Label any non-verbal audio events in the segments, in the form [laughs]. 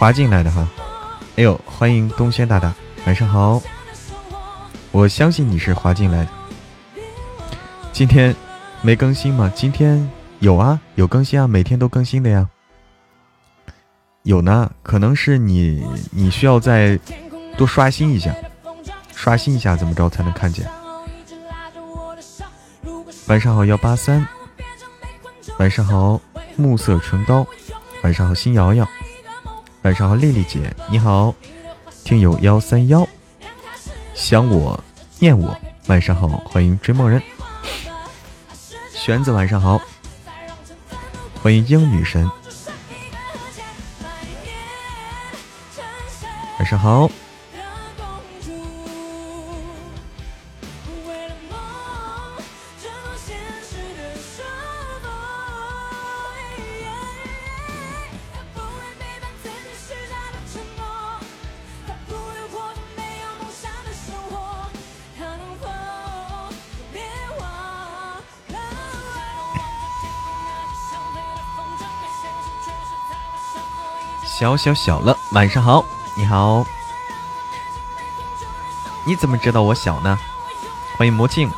滑进来的哈。哎呦，欢迎东轩大大，晚上好。我相信你是滑进来的。今天没更新吗？今天有啊，有更新啊，每天都更新的呀。有呢，可能是你你需要再多刷新一下，刷新一下怎么着才能看见？晚上好，幺八三。晚上好，暮色唇膏。晚上好，新瑶瑶。晚上好，丽丽姐，你好。听友幺三幺，想我念我。晚上好，欢迎追梦人。玄子，晚上好。欢迎英女神。晚上好。小小小了，晚上好，你好，你怎么知道我小呢？欢迎魔镜，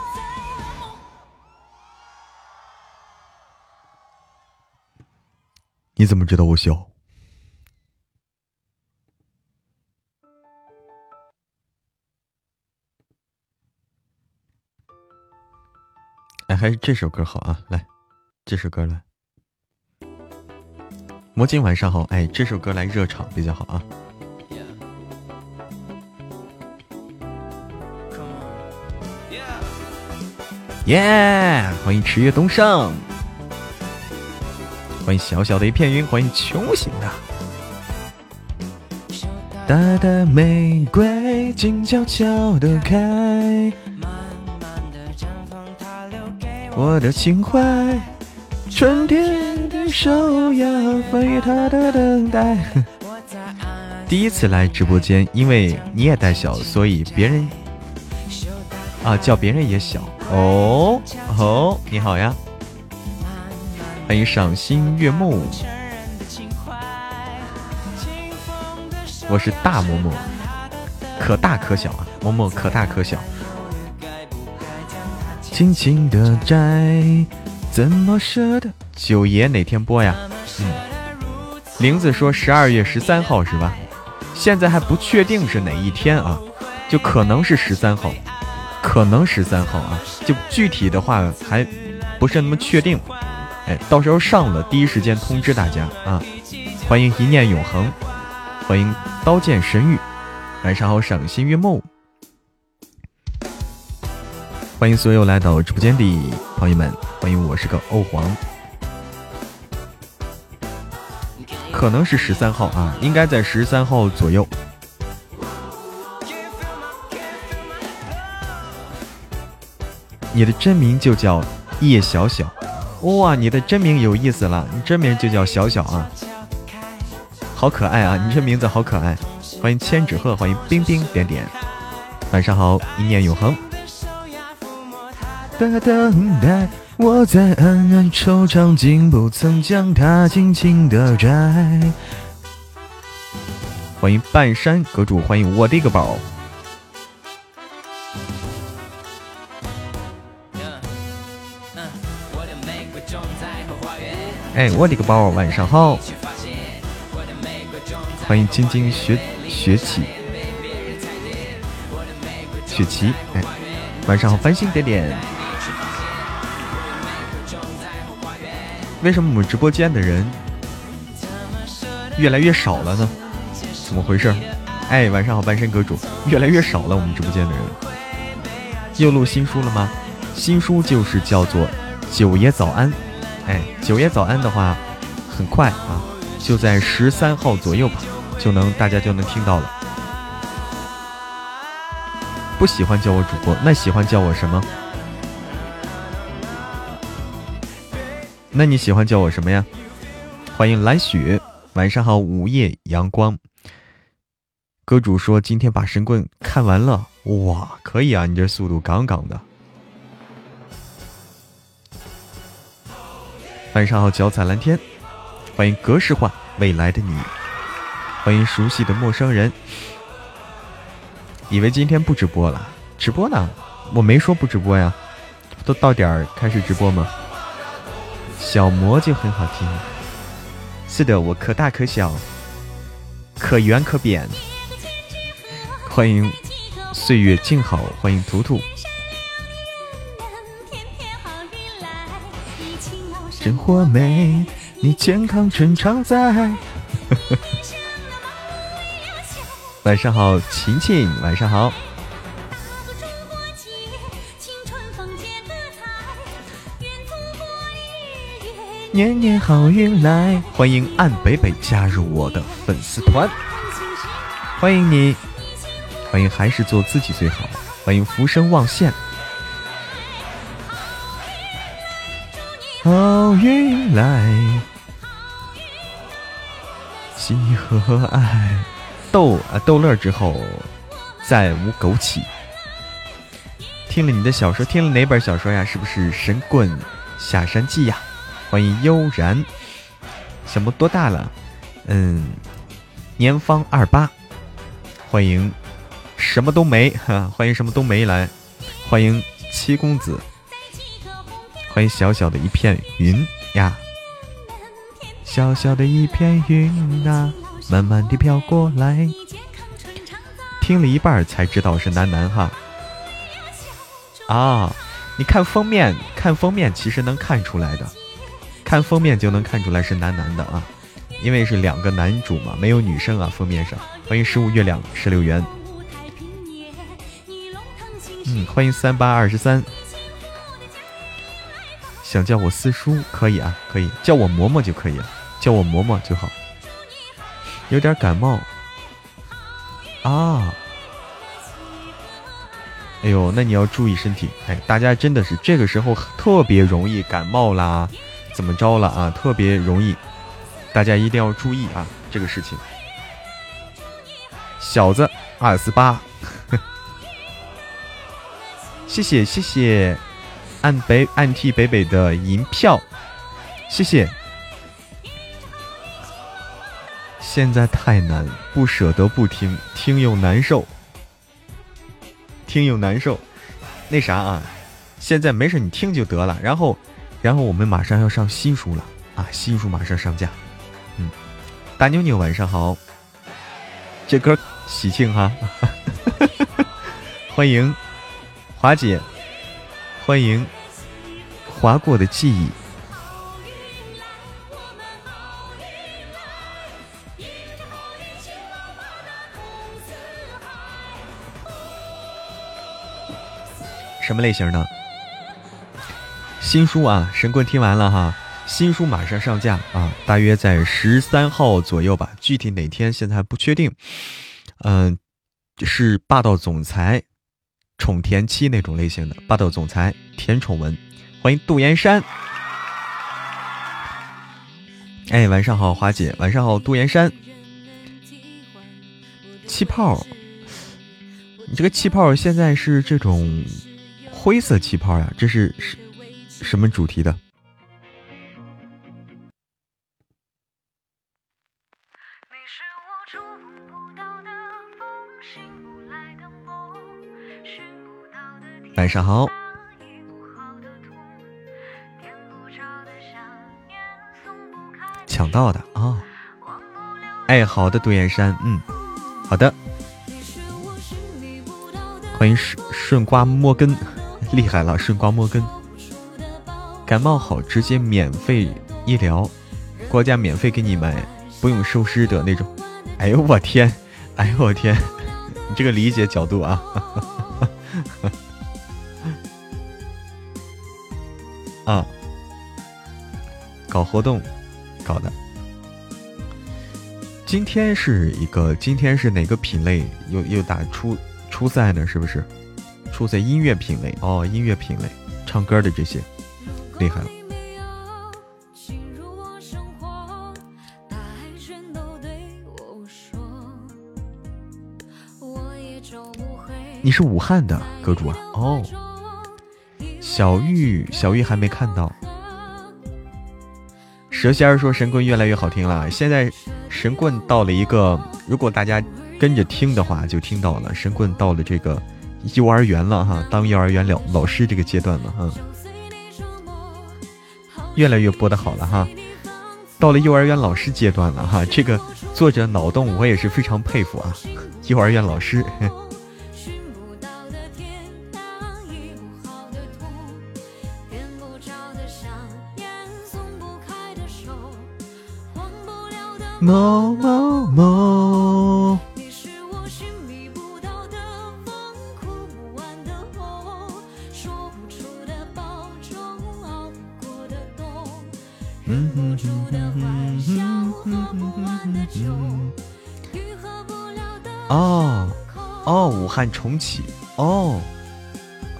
你怎么知道我小？哎，还是这首歌好啊！来，这首歌来。魔镜晚上好，哎，这首歌来热场比较好啊。耶！欢迎池月东升，欢迎小小的一片云，欢迎穷醒的。大的玫瑰静悄悄的开，我的情怀，春天。手呀，翻越他的等待。[laughs] 第一次来直播间，因为你也带小，所以别人 [laughs] 啊叫别人也小哦哦。你好呀，欢迎赏心悦目。我是大嬷嬷，可大可小啊，嬷嬷可大可小。轻轻的摘，怎么舍得？九爷哪天播呀？嗯，玲子说十二月十三号是吧？现在还不确定是哪一天啊，就可能是十三号，可能十三号啊，就具体的话还不是那么确定。哎，到时候上了第一时间通知大家啊！欢迎一念永恒，欢迎刀剑神域，晚上好，赏心悦目，欢迎所有来到直播间的朋友们，欢迎我是个欧皇。可能是十三号啊，应该在十三号左右。你的真名就叫叶小小，哇，你的真名有意思了，你真名就叫小小啊，好可爱啊，你这名字好可爱。欢迎千纸鹤，欢迎冰冰点点，晚上好，一念永恒。的等待。我在暗暗惆怅，竟不曾将它轻轻的摘。欢迎半山阁主，欢迎我的个宝。哎，我的个宝，晚上好。欢迎晶晶学学起，雪琪，哎，晚上好，繁星点点。为什么我们直播间的人越来越少了呢？怎么回事？哎，晚上好，半山阁主，越来越少了。我们直播间的人又录新书了吗？新书就是叫做《九爷早安》。哎，九爷早安的话，很快啊，就在十三号左右吧，就能大家就能听到了。不喜欢叫我主播，那喜欢叫我什么？那你喜欢叫我什么呀？欢迎来雪，晚上好，午夜阳光。歌主说今天把神棍看完了，哇，可以啊，你这速度杠杠的。晚上好，脚踩蓝天，欢迎格式化未来的你，欢迎熟悉的陌生人。以为今天不直播了，直播呢？我没说不直播呀，都到点儿开始直播吗？小魔就很好听，是的，我可大可小，可圆可扁。欢迎岁月静好，欢迎图图。生活美，你健康常常在。[laughs] 晚上好，晴晴，晚上好。年年好运来，欢迎岸北北加入我的粉丝团，欢迎你，欢迎还是做自己最好，欢迎浮生望线，好运来，喜和爱，逗啊逗乐之后再无枸杞。听了你的小说，听了哪本小说呀？是不是《神棍下山记》呀？欢迎悠然，小莫多大了？嗯，年方二八。欢迎什么都没哈，欢迎什么都没来。欢迎七公子，欢迎小小的一片云呀，小小的一片云啊，慢慢地飘过来。听了一半才知道是男男哈。啊，你看封面，看封面其实能看出来的。看封面就能看出来是男男的啊，因为是两个男主嘛，没有女生啊。封面上，欢迎十五月亮十六元，嗯，欢迎三八二十三。想叫我四叔可以啊，可以叫我嬷嬷就可以了，叫我嬷嬷就好。有点感冒啊，哎呦，那你要注意身体。哎，大家真的是这个时候特别容易感冒啦。怎么着了啊？特别容易，大家一定要注意啊！这个事情。小子二四八，[laughs] 谢谢谢谢，暗北暗替北北的银票，谢谢。现在太难，不舍得不听，听又难受，听又难受。那啥啊，现在没事，你听就得了，然后。然后我们马上要上新书了啊！新书马上上架。嗯，大妞妞晚上好，这歌喜庆哈，[laughs] 欢迎华姐，欢迎划过的记忆。什么类型的？新书啊，神棍听完了哈，新书马上上架啊，大约在十三号左右吧，具体哪天现在还不确定。嗯，是霸道总裁宠甜妻那种类型的霸道总裁甜宠文，欢迎杜岩山。哎，晚上好，华姐，晚上好，杜岩山。气泡，你这个气泡现在是这种灰色气泡呀？这是是。什么主题的？晚上好。抢到的啊！哎，好的，杜岩山，嗯，好的。欢迎顺顺瓜摸根，厉害了，顺瓜摸根。感冒好，直接免费医疗，国家免费给你买，不用收尸的那种。哎呦我天，哎呦我天，你 [laughs] 这个理解角度啊！[laughs] 啊，搞活动搞的，今天是一个，今天是哪个品类？又又打初初赛呢？是不是？初赛音乐品类哦，音乐品类，唱歌的这些，厉害了。你是武汉的阁主啊？哦，小玉，小玉还没看到。蛇仙儿说神棍越来越好听了，现在神棍到了一个，如果大家跟着听的话，就听到了神棍到了这个幼儿园了哈，当幼儿园老老师这个阶段了哈，越来越播的好了哈，到了幼儿园老师阶段了哈，这个作者脑洞我也是非常佩服啊，幼儿园老师。[laughs] 某重启哦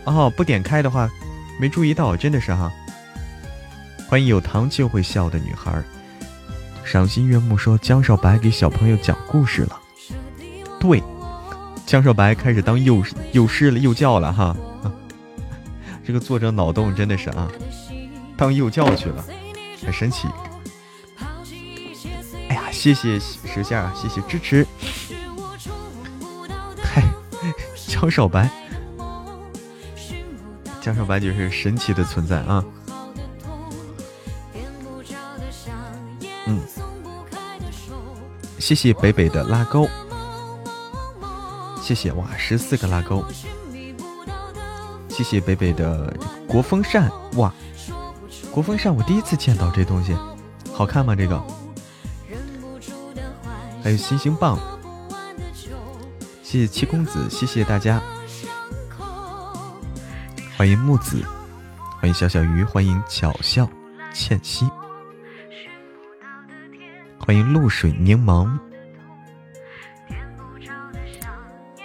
哦，不点开的话没注意到，真的是哈。欢迎有糖就会笑的女孩。赏心悦目说江少白给小朋友讲故事了，对，江少白开始当幼幼师了，幼教了哈。[laughs] 这个作者脑洞真的是啊，当幼教去了，很神奇。哎呀，谢谢石仙啊，谢谢支持。江少白，江少白就是神奇的存在啊。谢谢北北的拉钩，谢谢哇，十四个拉钩，谢谢北北的国风扇。哇，国风扇我第一次见到这东西，好看吗？这个，还有星星棒，谢谢七公子，谢谢大家，欢迎木子，欢迎小小鱼，欢迎巧笑倩兮。欢迎露水柠檬，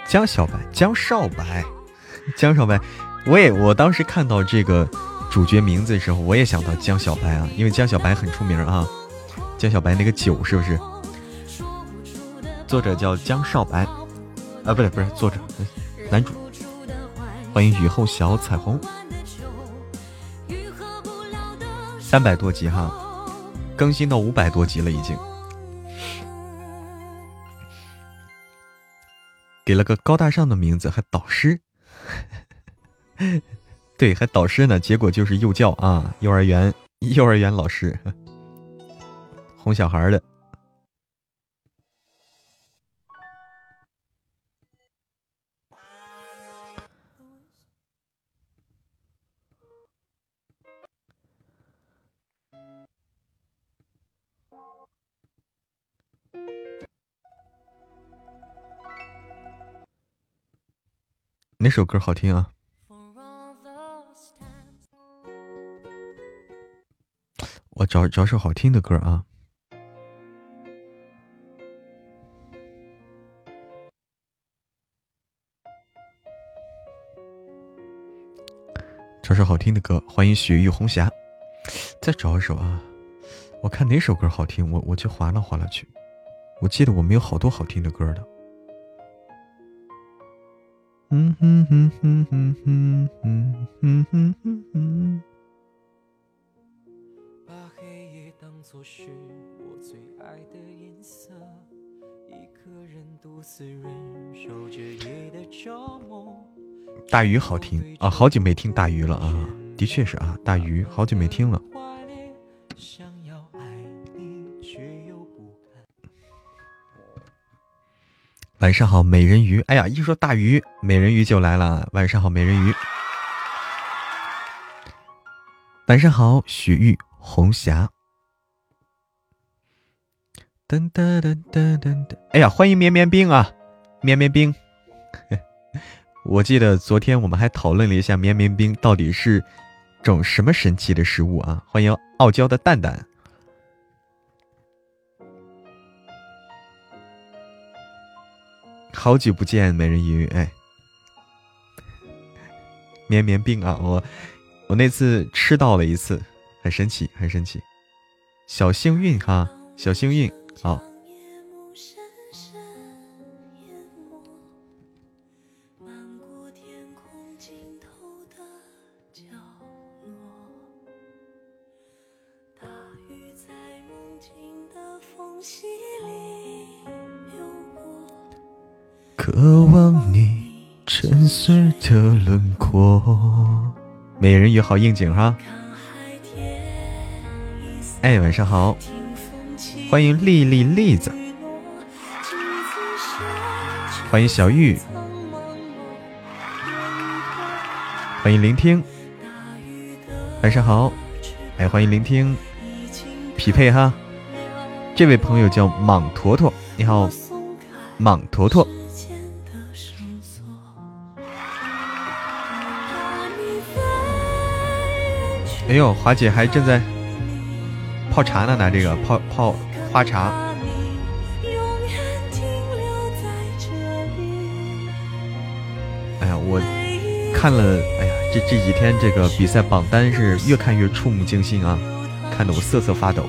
江小白，江少白，江少白，我也我当时看到这个主角名字的时候，我也想到江小白啊，因为江小白很出名啊，江小白那个酒是不是？作者叫江少白，啊，不对不是作者，男主。欢迎雨后小彩虹，三百多集哈，更新到五百多集了已经。给了个高大上的名字，还导师，[laughs] 对，还导师呢。结果就是幼教啊，幼儿园幼儿园老师，[laughs] 哄小孩的。哪首歌好听啊？我找找首好听的歌啊！找首好听的歌，欢迎雪域红霞。再找一首啊！我看哪首歌好听，我我就划拉划拉去。我记得我们有好多好听的歌的。嗯哼哼哼哼哼哼哼哼哼哼。把黑夜当作是我最爱的颜色，一个人独自忍受着夜的折磨。大鱼好听啊，好久没听大鱼了啊，的确是啊，大鱼好久没听了。晚上好，美人鱼。哎呀，一说大鱼，美人鱼就来了。晚上好，美人鱼。晚上好，雪域红霞。噔噔噔噔噔噔。哎呀，欢迎绵绵冰啊，绵绵冰。[laughs] 我记得昨天我们还讨论了一下绵绵冰到底是种什么神奇的食物啊。欢迎傲娇的蛋蛋。好久不见，美人鱼，哎，绵绵病啊，我我那次吃到了一次，很神奇，很神奇，小幸运哈，小幸运，好。美人鱼好应景哈！哎，晚上好，欢迎丽丽栗子，欢迎小玉，欢迎聆听，晚上好，哎，欢迎聆听，匹配哈，这位朋友叫莽坨坨，你好，莽坨坨。哎呦，华姐还正在泡茶呢，拿这个泡泡花茶。哎呀，我看了，哎呀，这这几天这个比赛榜单是越看越触目惊心啊，看得我瑟瑟发抖。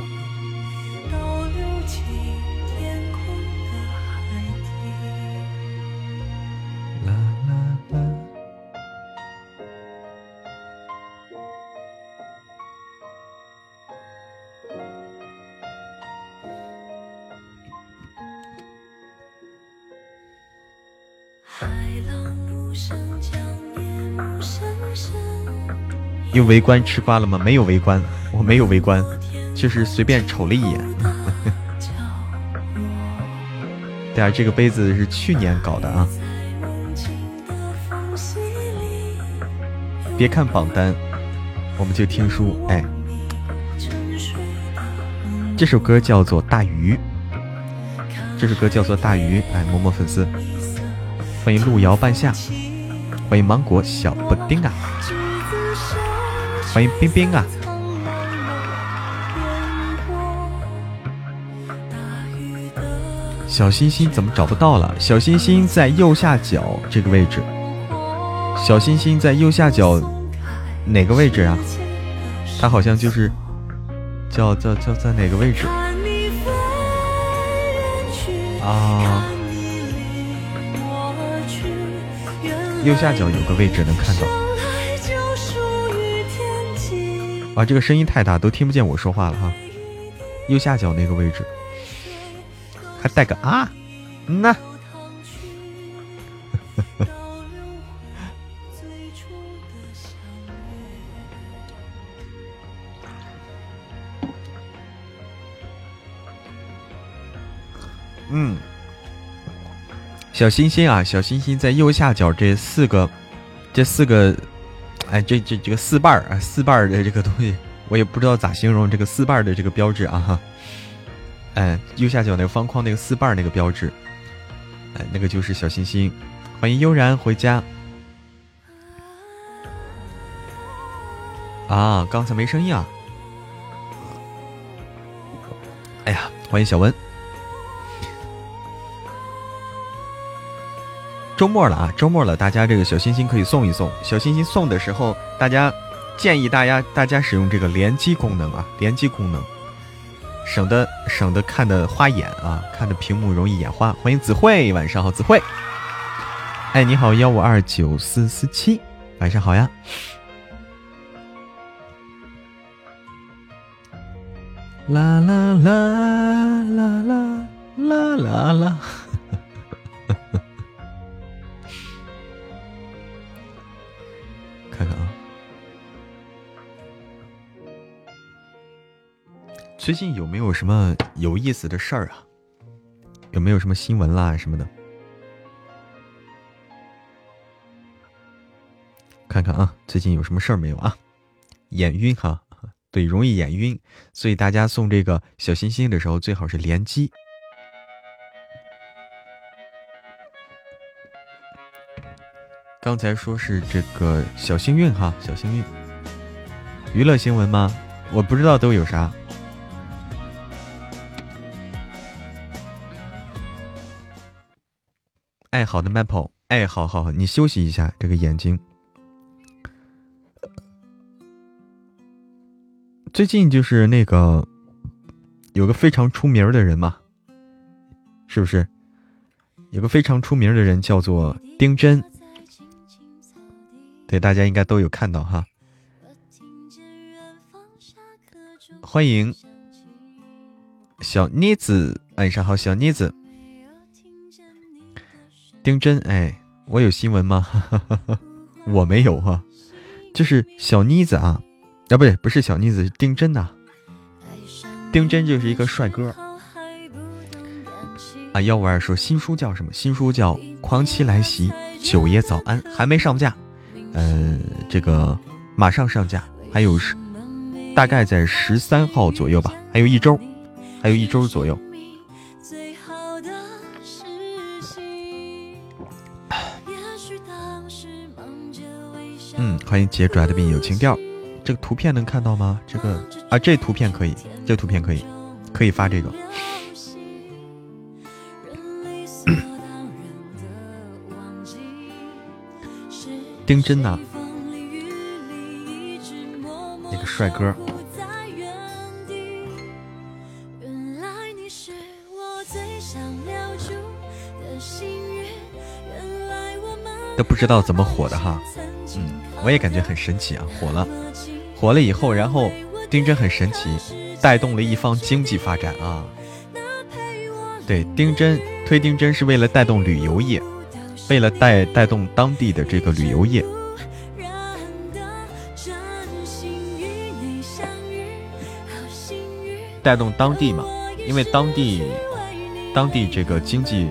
围观吃瓜了吗？没有围观，我没有围观，就是随便瞅了一眼。[laughs] 对啊，这个杯子是去年搞的啊。别看榜单，我们就听书。哎，这首歌叫做《大鱼》，这首歌叫做《大鱼》。哎，摸摸粉丝，欢迎路遥半夏，欢迎芒果小布丁啊。欢迎冰冰啊！小星星怎么找不到了？小星星在右下角这个位置。小星星在右下角哪个位置啊？它好像就是叫叫叫在哪个位置？啊！右下角有个位置能看到。啊，这个声音太大，都听不见我说话了哈。右下角那个位置，还带个啊，嗯呐。[laughs] 嗯，小星星啊，小星星在右下角这四个，这四个。哎，这这这个四瓣儿啊，四瓣儿的这个东西，我也不知道咋形容这个四瓣儿的这个标志啊哈。哎，右下角那个方框那个四瓣儿那个标志，哎，那个就是小星星。欢迎悠然回家。啊，刚才没声音啊。哎呀，欢迎小文。周末了啊，周末了，大家这个小心心可以送一送。小心心送的时候，大家建议大家大家使用这个联机功能啊，联机功能，省得省得看的花眼啊，[laughs] 看的屏幕容易眼花。欢迎子慧，晚上好，子慧。哎，你好，幺五二九四四七，晚上好呀。啦啦啦啦啦啦啦啦。最近有没有什么有意思的事儿啊？有没有什么新闻啦什么的？看看啊，最近有什么事儿没有啊？眼晕哈，对，容易眼晕，所以大家送这个小心心的时候，最好是连击。刚才说是这个小幸运哈，小幸运。娱乐新闻吗？我不知道都有啥。哎，好的，Maple，哎，好好好，你休息一下这个眼睛。最近就是那个有个非常出名的人嘛，是不是？有个非常出名的人叫做丁真，对，大家应该都有看到哈。欢迎小妮子，晚上好，小妮子。丁真，哎，我有新闻吗？[laughs] 我没有哈，就是小妮子啊。啊，不对，不是小妮子，是丁真呐。丁真就是一个帅哥。啊，幺五二说新书叫什么？新书叫《狂妻来袭》，九爷早安，还没上架。呃，这个马上上架，还有是大概在十三号左右吧，还有一周，还有一周左右。嗯，欢迎杰拽的病有情调。这个图片能看到吗？这个啊，这图片可以，这图片可以，可以发这个。[coughs] 丁真呐，那个帅哥，都不知道怎么火的哈。我也感觉很神奇啊，火了。火了以后，然后丁真很神奇，带动了一方经济发展啊。对，丁真推丁真是为了带动旅游业，为了带带动当地的这个旅游业，带动当地嘛，因为当地当地这个经济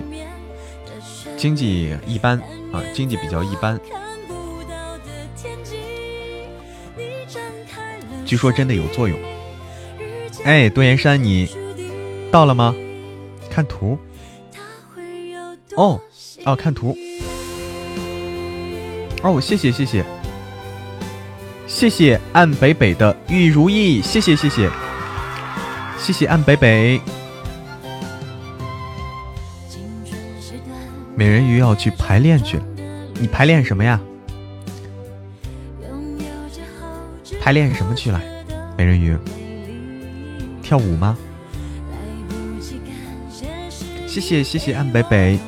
经济一般啊，经济比较一般。据说真的有作用。哎，多岩山，你到了吗？看图。哦哦，看图。哦，谢谢谢谢，谢谢岸北北的玉如意，谢谢谢谢，谢谢岸北北。美人鱼要去排练去了，你排练什么呀？排练什么去了，美人鱼？跳舞吗？谢谢谢谢安北北。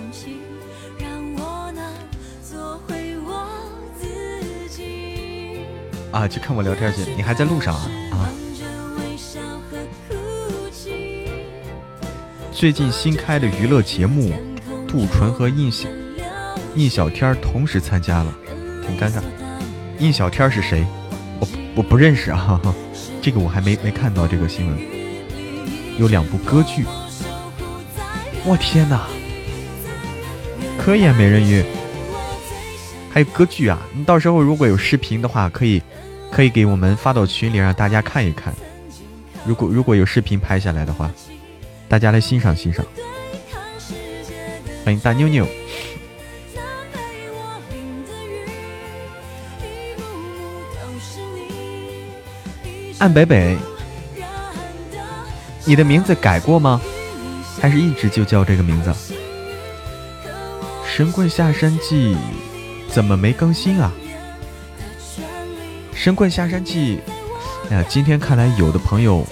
啊，去看我聊天去，你还在路上啊？啊。最近新开的娱乐节目，杜淳和印小印小天同时参加了，挺尴尬。印小天是谁？我不认识啊，[laughs] 这个我还没没看到这个新闻。有两部歌剧，我天哪，可以啊，美人鱼，还有歌剧啊！你到时候如果有视频的话，可以可以给我们发到群里，让大家看一看。如果如果有视频拍下来的话，大家来欣赏欣赏。欢迎大妞妞。岸北北，你的名字改过吗？还是一直就叫这个名字？神棍下山记怎么没更新啊？神棍下山记，哎呀，今天看来有的朋友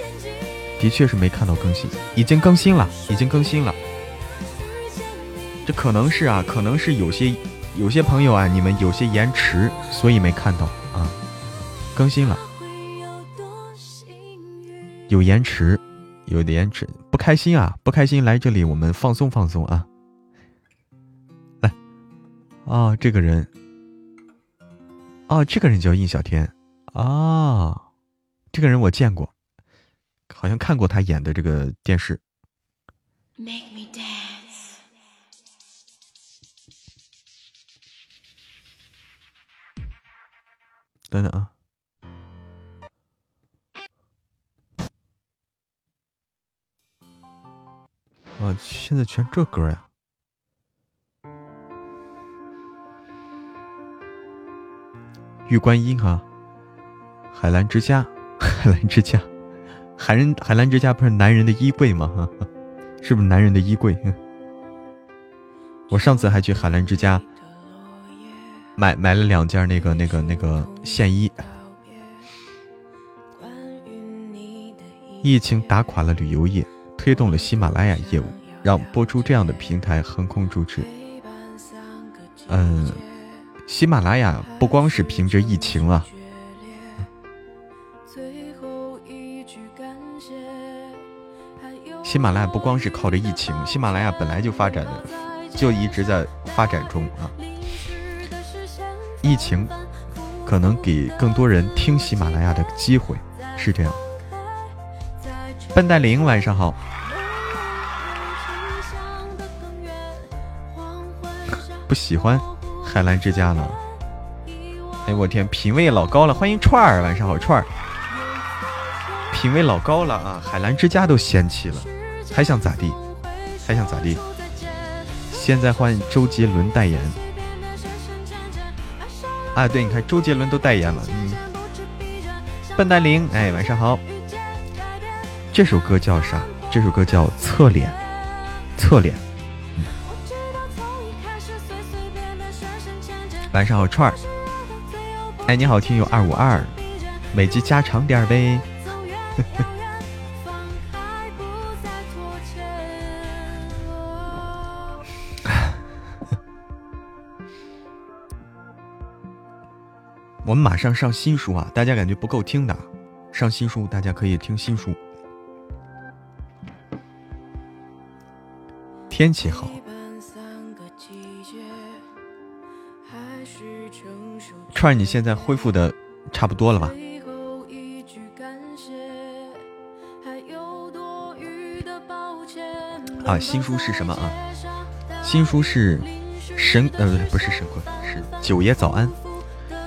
的确是没看到更新，已经更新了，已经更新了。这可能是啊，可能是有些有些朋友啊，你们有些延迟，所以没看到啊，更新了。有延迟，有点延迟，不开心啊！不开心，来这里我们放松放松啊！来，啊，这个人，哦，这个人叫印小天啊，这个人我见过，好像看过他演的这个电视。等等啊。啊，现在全这歌呀！玉观音啊，海澜之家，[laughs] 海澜之家，海人海澜之家不是男人的衣柜吗？哈，[laughs] 是不是男人的衣柜？我上次还去海澜之家买买了两件那个那个那个线衣。疫情打垮了旅游业，推动了喜马拉雅业务，让播出这样的平台横空出世。嗯，喜马拉雅不光是凭着疫情啊。喜马拉雅不光是靠着疫情，喜马拉雅本来就发展的就一直在发展中啊。疫情可能给更多人听喜马拉雅的机会，是这样。笨蛋灵，晚上好。不喜欢海澜之家了。哎，我天，品味老高了。欢迎串儿，晚上好，串儿。品味老高了啊，海澜之家都嫌弃了，还想咋地？还想咋地？现在换周杰伦代言。啊，对，你看周杰伦都代言了。嗯。笨蛋灵，哎，晚上好。这首歌叫啥？这首歌叫《侧脸》，侧脸。晚上好，串儿。哎，你好，听友二五二，每集加长点呗。[laughs] 我们马上上新书啊！大家感觉不够听的，上新书，大家可以听新书。天气好，串儿，你现在恢复的差不多了吧？啊，新书是什么啊？新书是神呃不是神棍，是九爷早安，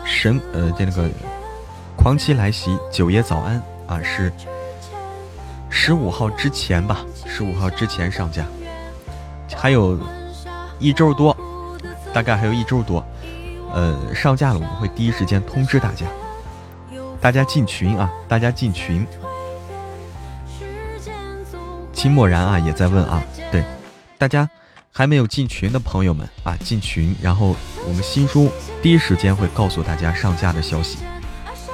神呃就那个狂妻来袭，九爷早安啊是十五号之前吧，十五号之前上架。还有一周多，大概还有一周多，呃，上架了，我们会第一时间通知大家。大家进群啊，大家进群。秦默然啊也在问啊，对，大家还没有进群的朋友们啊，进群，然后我们新书第一时间会告诉大家上架的消息，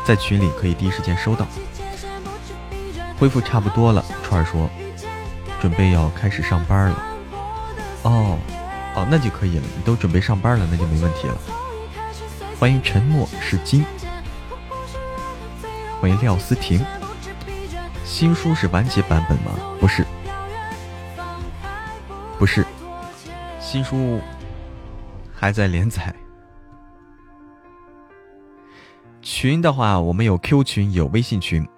在群里可以第一时间收到。恢复差不多了，串儿说，准备要开始上班了。哦，哦，那就可以了。你都准备上班了，那就没问题了。欢迎沉默是金，欢迎廖思婷。新书是完结版本吗？不是，不是，新书还在连载。群的话，我们有 Q 群，有微信群，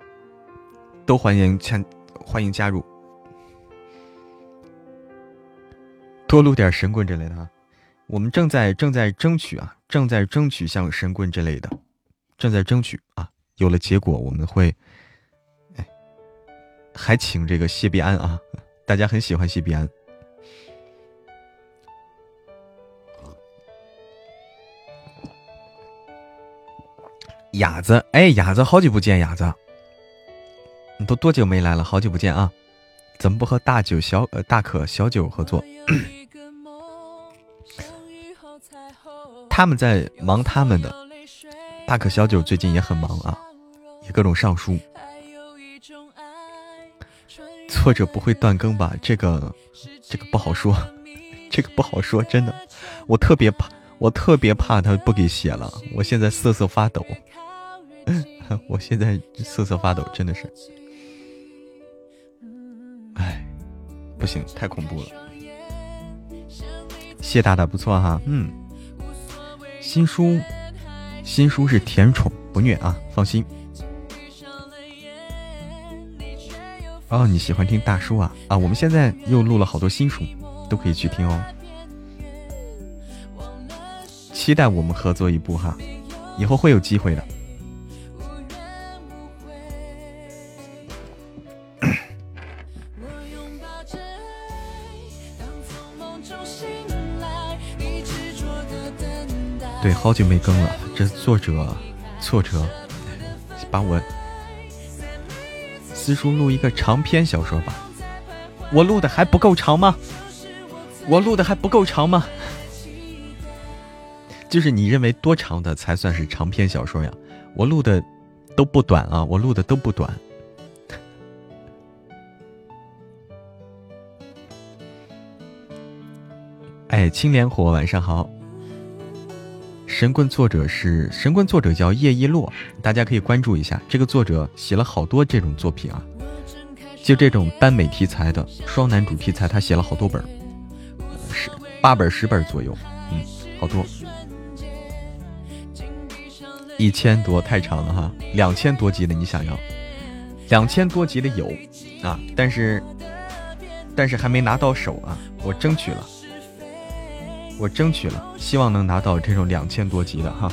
都欢迎参，欢迎加入。多录点神棍之类的啊！我们正在正在争取啊，正在争取像神棍之类的，正在争取啊！有了结果，我们会，哎，还请这个谢必安啊！大家很喜欢谢必安。雅子，哎，雅子，好久不见，雅子，你都多久没来了？好久不见啊！怎么不和大九小呃大可小九合作？他们在忙他们的，大可小九最近也很忙啊，也各种上书。作者不会断更吧？这个这个不好说，[laughs] 这个不好说，真的，我特别怕，我特别怕他不给写了，我现在瑟瑟发抖，[laughs] 我现在瑟瑟发抖，真的是，哎，不行，太恐怖了。谢大大不错哈，嗯。新书，新书是甜宠不虐啊，放心。哦，你喜欢听大叔啊？啊，我们现在又录了好多新书，都可以去听哦。期待我们合作一部哈，以后会有机会的。对，好久没更了。这作者，作者把我私书录一个长篇小说吧。我录的还不够长吗？我录的还不够长吗？就是你认为多长的才算是长篇小说呀？我录的都不短啊，我录的都不短。哎，青莲火，晚上好。神棍作者是神棍作者叫叶一洛，大家可以关注一下。这个作者写了好多这种作品啊，就这种耽美题材的双男主题材，他写了好多本，十八本十本左右，嗯，好多。一千多太长了哈，两千多集的你想要？两千多集的有啊，但是但是还没拿到手啊，我争取了。我争取了，希望能拿到这种两千多级的哈。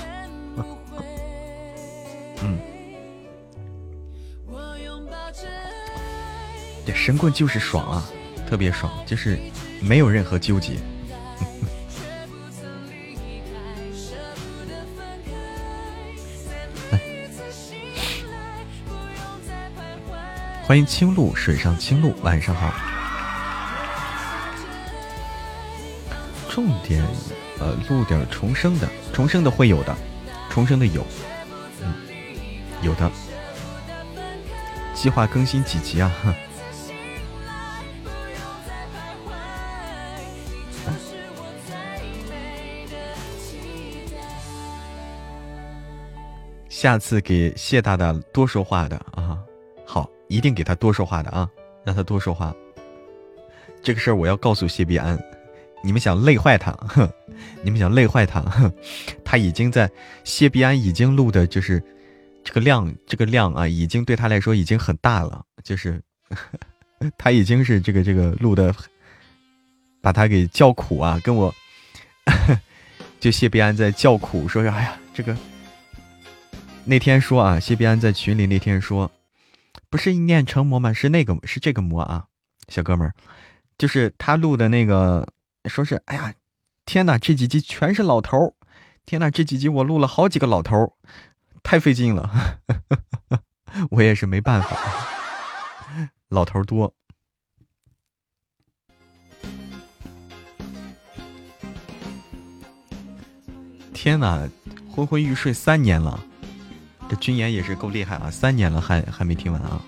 [laughs] 嗯，这神棍就是爽啊，特别爽，就是没有任何纠结。[laughs] 欢迎青露，水上青露，晚上好。重点，呃，录点重生的，重生的会有的，重生的有，有的。计划更新几集啊？下次给谢大大多说话的啊，好，一定给他多说话的啊，让他多说话。这个事儿我要告诉谢必安。你们想累坏他？哼！[laughs] 你们想累坏他？哼！[laughs] 他已经在谢必安已经录的，就是这个量，这个量啊，已经对他来说已经很大了。就是 [laughs] 他已经是这个这个录的，把他给叫苦啊！跟我就谢必安在叫苦，说：“哎呀，这个那天说啊，谢必安在群里那天说，不是一念成魔吗？是那个是这个魔啊，小哥们儿，就是他录的那个。”说是，哎呀，天哪，这几集全是老头儿！天哪，这几集我录了好几个老头儿，太费劲了。[laughs] 我也是没办法，老头多。天哪，昏昏欲睡三年了，这军演也是够厉害啊！三年了还还没听完啊？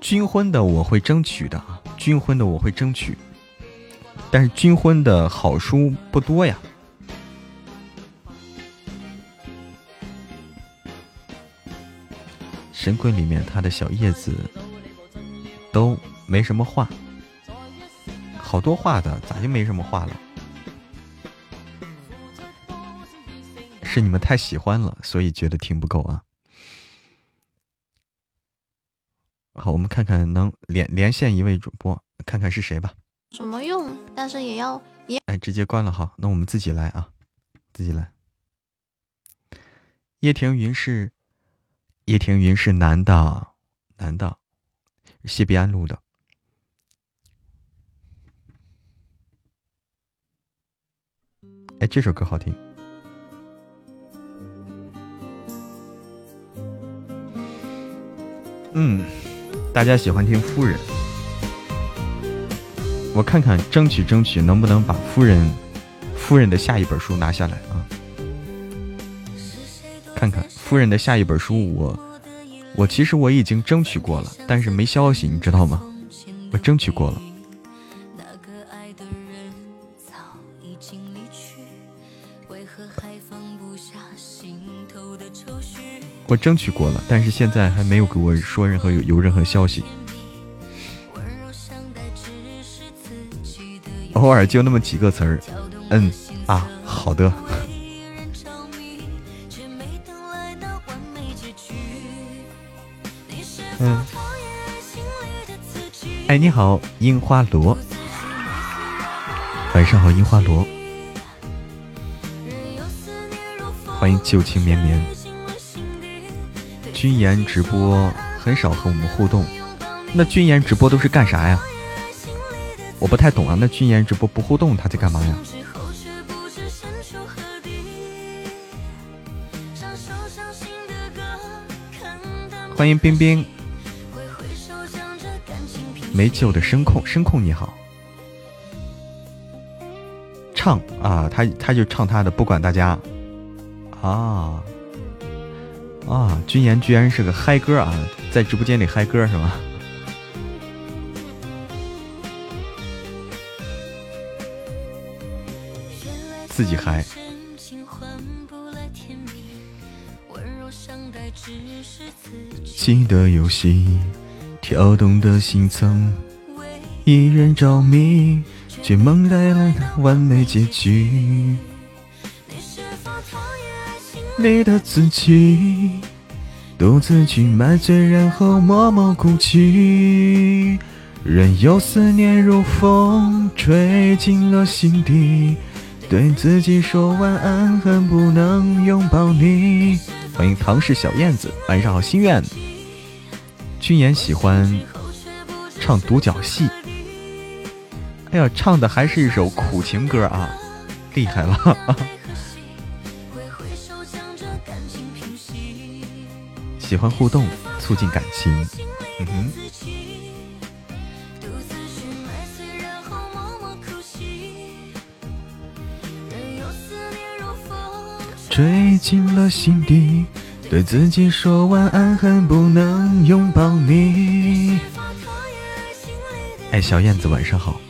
军婚的我会争取的啊。军婚的我会争取，但是军婚的好书不多呀。神棍里面他的小叶子都没什么话，好多话的咋就没什么话了？是你们太喜欢了，所以觉得听不够啊。好，我们看看能连连线一位主播，看看是谁吧。什么用？但是也要也哎，直接关了哈。那我们自己来啊，自己来。叶庭云是叶庭云是男的，男的，谢必安录的。哎，这首歌好听。嗯。大家喜欢听夫人，我看看，争取争取，能不能把夫人夫人的下一本书拿下来啊？看看夫人的下一本书，我我其实我已经争取过了，但是没消息，你知道吗？我争取过了。我争取过了，但是现在还没有给我说任何有有任何消息。偶尔就那么几个词儿，嗯啊，好的。[laughs] 嗯，哎，你好，樱花罗，晚上好，樱花罗，欢迎旧情绵绵。军言直播很少和我们互动，那军言直播都是干啥呀？我不太懂啊。那军言直播不互动，他在干嘛呀？欢迎冰冰。没救的声控，声控你好。唱啊，他他就唱他的，不管大家。啊啊，君言居然是个嗨歌啊，在直播间里嗨歌是吗？自己嗨。记得游戏，跳动的心层，一人着迷，却梦来了完美结局。你的自己，独自去买醉，然后默默哭泣，任由思念如风吹进了心底，对自己说晚安，恨不能拥抱你。欢迎唐氏小燕子，晚上好，心愿。君言喜欢唱独角戏，哎呀，唱的还是一首苦情歌啊，厉害了！喜欢互动，促进感情。嗯哼。追进了心底。对自己说晚安，恨不能拥抱你。哎，小燕子，晚上好。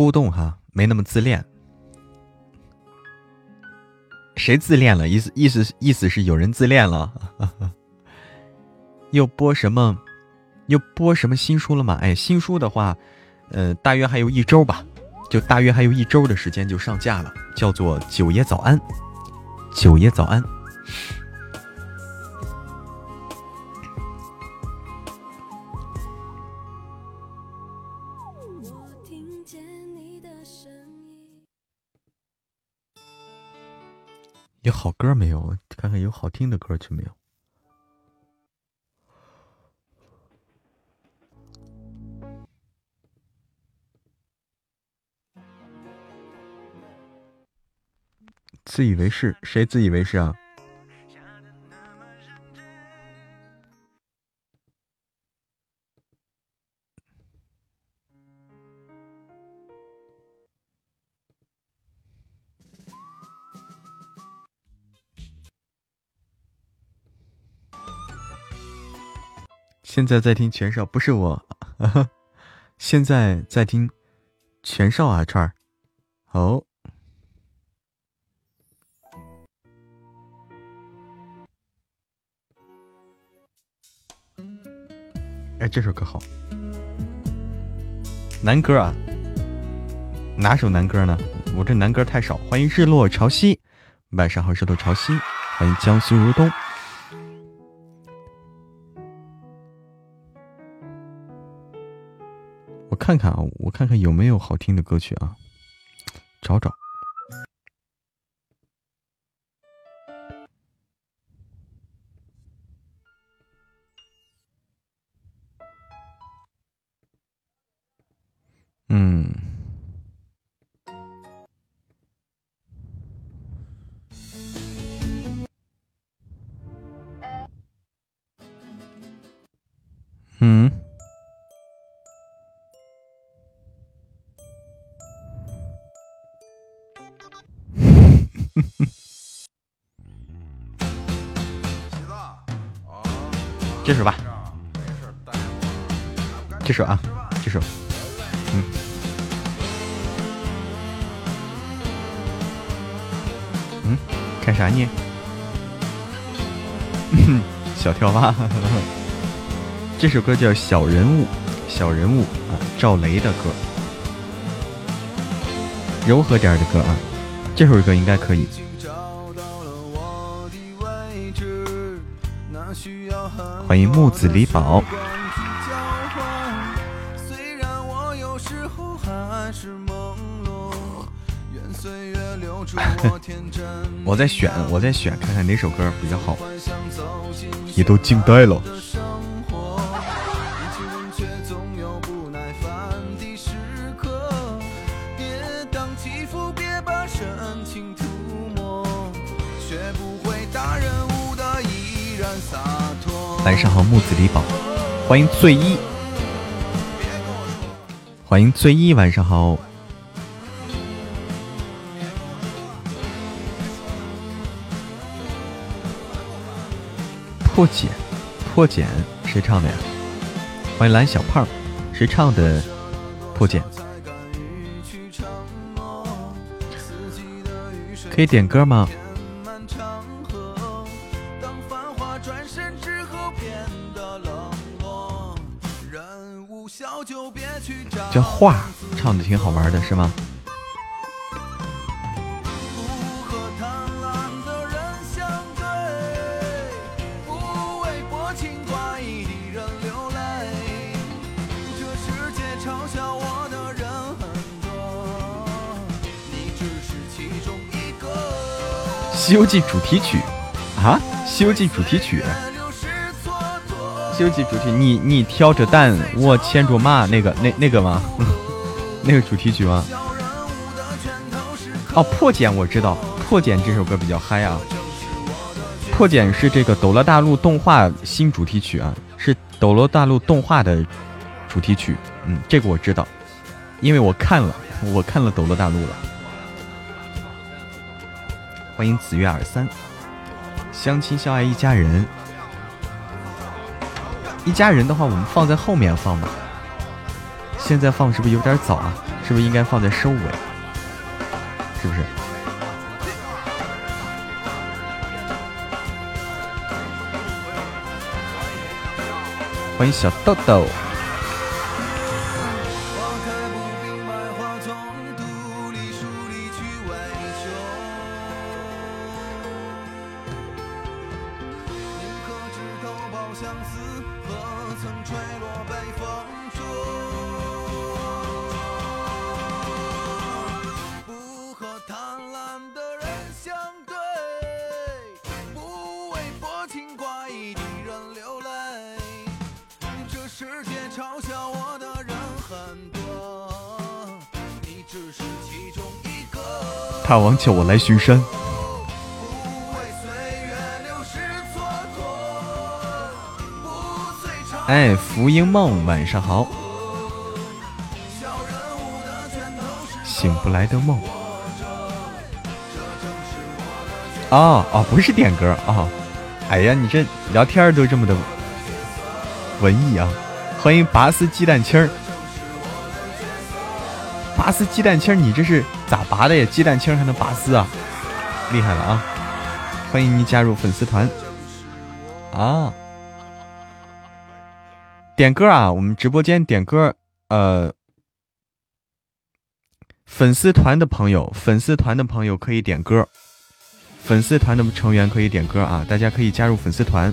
互动哈，没那么自恋。谁自恋了？意思意思意思是有人自恋了。[laughs] 又播什么？又播什么新书了吗？哎，新书的话，呃，大约还有一周吧，就大约还有一周的时间就上架了，叫做《九爷早安》。九爷早安。有好歌没有？看看有好听的歌曲没有？自以为是，谁自以为是啊？现在在听全少，不是我。[laughs] 现在在听全少啊，串儿。哦，哎，这首歌好，男歌啊？哪首男歌呢？我这男歌太少。欢迎日落潮汐，晚上好，日落潮汐。欢迎江苏如东。看看啊，我看看有没有好听的歌曲啊，找找。首啊，这首，嗯，嗯，看啥呢？[laughs] 小跳蛙，这首歌叫《小人物》，小人物啊，赵雷的歌，柔和点的歌啊，这首歌应该可以。欢迎木子李宝。我在选，我在选，看看哪首歌比较好。也都惊呆了。晚上好，木子李宝，欢迎醉一，欢迎醉一，晚上好。破茧，破茧，谁唱的呀？欢迎蓝小胖，谁唱的？破茧，可以点歌吗？叫画，唱的挺好玩的，是吗？西游记主题曲啊，西游记主题曲，西游记主题，你你挑着担，我牵着马，那个那那个吗？[laughs] 那个主题曲吗？哦，破茧我知道，破茧这首歌比较嗨啊。破茧是这个《斗罗大陆》动画新主题曲啊，是《斗罗大陆》动画的主题曲。嗯，这个我知道，因为我看了，我看了《斗罗大陆》了。欢迎子月二三，相亲相爱一家人。一家人的话，我们放在后面放吧。现在放是不是有点早啊？是不是应该放在收尾？是不是？欢迎小豆豆。大王叫我来巡山。哎，福英梦，晚上好。醒不来的梦。哦哦，不是点歌啊！哎呀，你这聊天都这么的文艺啊！欢迎拔丝鸡蛋清儿。拔丝鸡蛋清，你这是咋拔的呀？鸡蛋清还能拔丝啊？厉害了啊！欢迎你加入粉丝团啊！点歌啊！我们直播间点歌，呃，粉丝团的朋友，粉丝团的朋友可以点歌，粉丝团的成员可以点歌啊！大家可以加入粉丝团。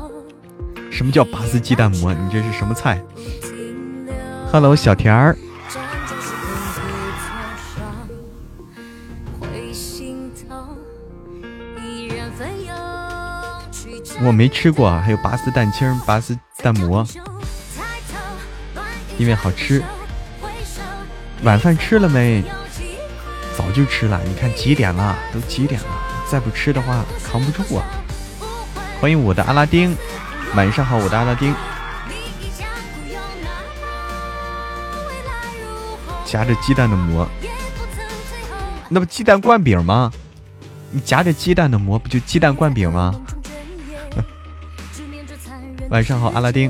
什么叫拔丝鸡蛋馍？你这是什么菜？Hello，小田儿。我没吃过，还有拔丝蛋清、拔丝蛋馍，因为好吃。晚饭吃了没？早就吃了。你看几点了？都几点了？再不吃的话，扛不住啊！欢迎我的阿拉丁。晚上好，我的阿拉丁。夹着鸡蛋的馍，那不鸡蛋灌饼吗？你夹着鸡蛋的馍，不就鸡蛋灌饼吗？晚上好，阿拉丁。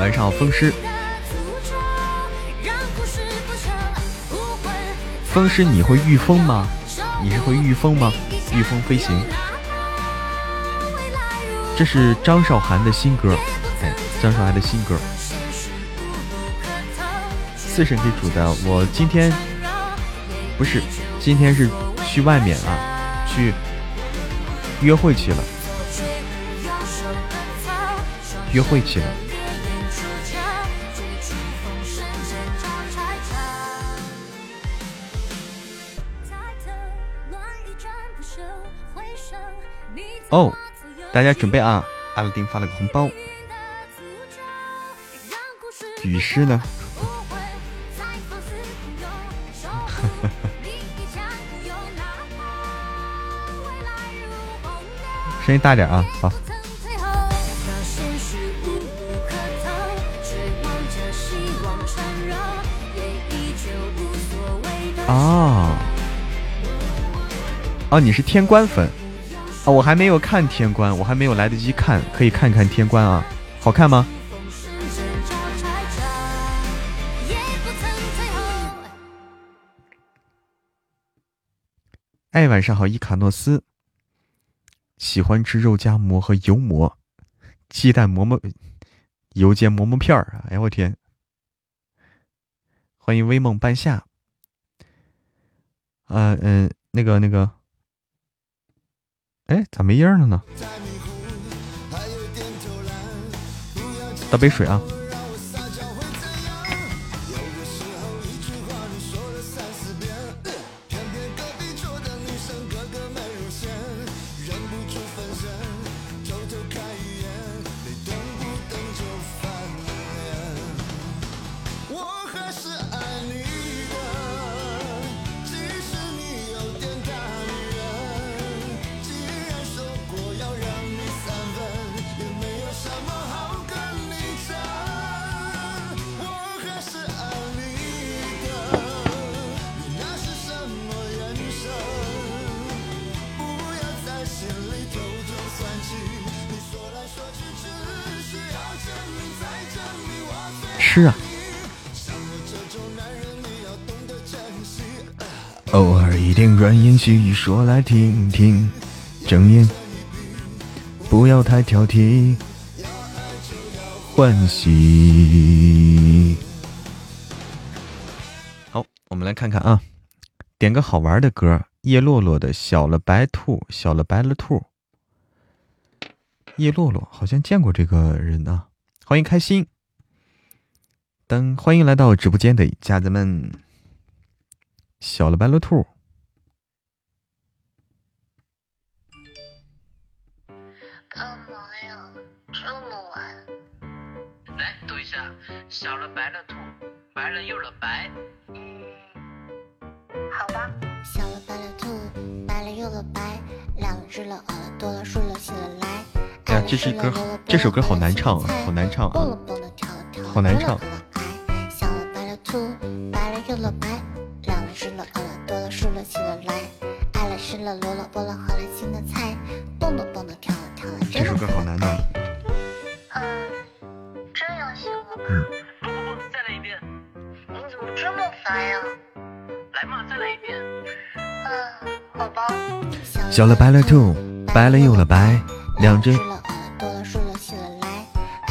晚上好，风湿。风湿，你会御风吗？你是会御风吗？御风飞行。这是张韶涵的新歌，哎，张韶涵的新歌。四神给煮的，我今天不是，今天是去外面啊，去约会去了，约会去了。哦，大家准备啊！阿拉丁发了个红包。雨师呢？[laughs] 声音大点啊！好。哦，哦，你是天官粉。我还没有看天官，我还没有来得及看，可以看看天官啊，好看吗？哎，晚上好，伊卡诺斯，喜欢吃肉夹馍和油馍，鸡蛋馍馍，油煎馍馍片儿。哎呀，我天！欢迎微梦半夏。嗯嗯，那个那个。哎，咋没音了呢？倒杯水啊。欢言细语说来听听，睁眼不要太挑剔，欢喜。好，我们来看看啊，点个好玩的歌，叶落落的《小了白兔》，小了白了兔。叶落落好像见过这个人啊，欢迎开心。等，欢迎来到直播间的家人们。小了白了兔，下：小了白了兔，白了又了白。嗯，好吧。小了白了兔，白了又了白，两了只了，耳了多了，数了起了来。哎呀，这首歌，这首歌好难唱啊，好难唱啊，好难唱。白了又了白，两了只了耳了多了数了起了来，爱了吃了萝了菠了喝了新的菜，蹦蹦蹦的跳了跳了。这首歌好难呢。嗯，这样行吗？嗯。来嘛，再来一遍。嗯，好吧。小了白了兔，白了又了白，两只。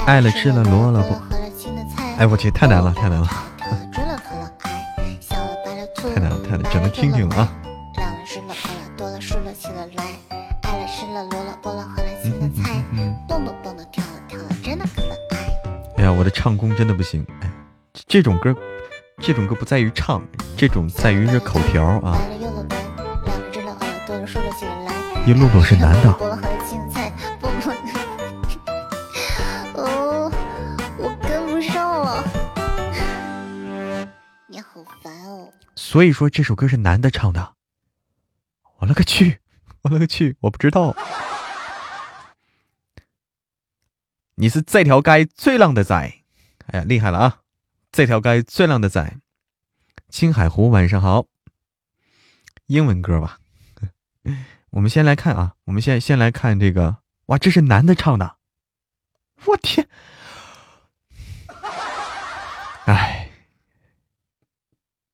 爱了吃了萝了不。哎我去，太难了，太难了。太难了，太难。只能听听了湿了饿了多了输了起了来，爱了吃了萝了波了喝了青的菜，蹦蹦蹦的跳了跳了真的可爱。哎呀，我的唱功真的不行。哎，这种歌，这种歌不在于唱，这种在于是口条啊。一露露是男的。哦，我跟不上了。你好烦哦。所以说这首歌是男的唱的。我勒个去！我勒个去！我不知道。你是这条街最浪的仔。哎呀，厉害了啊！这条街最靓的仔。青海湖，晚上好。英文歌吧。[laughs] 我们先来看啊，我们先先来看这个，哇，这是男的唱的，我天，哎，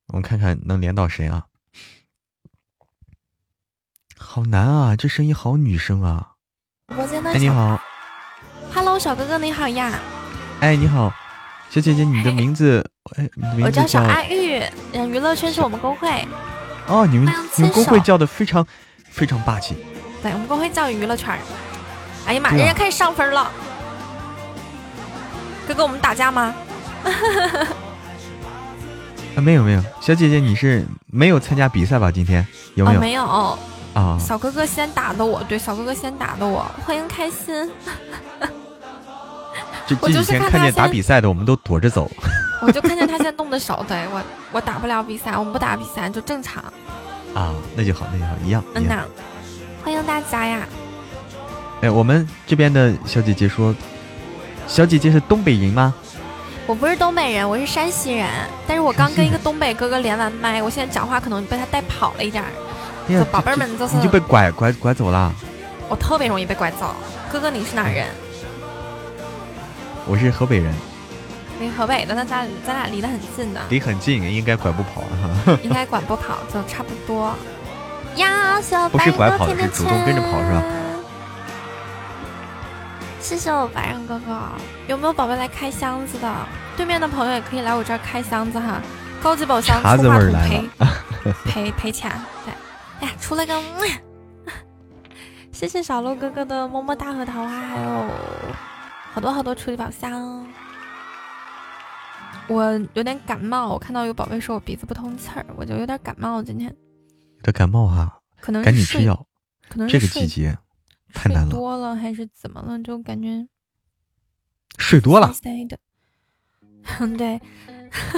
我们看看能连到谁啊？好难啊，这声音好女生啊！哎，你好，Hello，小哥哥你好呀！哎，你好，小姐姐，你的名字？哎，[laughs] 我叫小阿玉，嗯，娱乐圈是我们公会。哦，你们你们公会叫的非常。非常霸气，对我们公会叫娱乐圈。哎呀妈，人家开始上分了。哥哥，我们打架吗？[laughs] 啊，没有没有，小姐姐你是没有参加比赛吧？今天有没有？没有啊。小哥哥先打的我，对，小哥哥先打的我，欢迎开心。这这几天看见打比赛的，我们都躲着走。[laughs] 我就看见他现在动的手，对我我打不了比赛，我们不打比赛就正常。啊，那就好，那就好，一样。嗯呐，欢迎大家呀！哎，我们这边的小姐姐说，小姐姐是东北人吗？我不是东北人，我是山西人。但是我刚跟一个东北哥哥连完麦，我现在讲话可能被他带跑了一点儿。宝贝儿们，你就被拐拐拐走了。我特别容易被拐走。哥哥，你是哪人？我是河北人。离河北的那咱咱俩离得很近的，离很近，应该拐不跑哈 [laughs] 应该拐不跑，就差不多。呀，小不是拐跑，是主动跟着跑是吧？谢谢我白人哥哥，有没有宝贝来开箱子的？对面的朋友也可以来我这儿开箱子哈，高级宝箱出话筒赔赔赔钱。对，哎呀，出了个，[laughs] 谢谢小鹿哥哥的么么哒和桃花，还有好多好多处理宝箱。我有点感冒，我看到有宝贝说我鼻子不通气儿，我就有点感冒。今天有点感冒哈，可能赶紧吃药。可能这个季节太难了。多了还是怎么了？就感觉睡多了。嗯，[laughs] 对。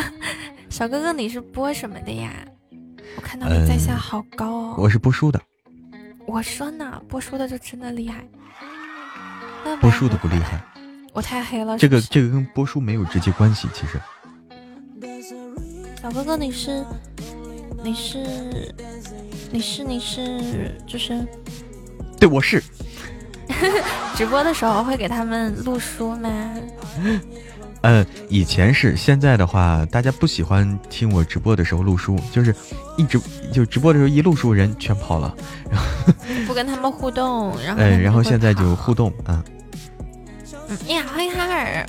[laughs] 小哥哥，你是播什么的呀？我看到你在线好高哦。我是播书的。我说呢，播书的就真的厉害。播书的不厉害。我太黑了。这个这个跟播书没有直接关系，其实。小哥哥，你是你是你是你是就是，对，我是。[laughs] 直播的时候会给他们录书吗？嗯，[laughs] 以前是，现在的话，大家不喜欢听我直播的时候录书，就是一直就直播的时候一录书人全跑了，然 [laughs] 后不跟他们互动，然后嗯，然后现在就互动啊。嗯呀，欢迎哈尔。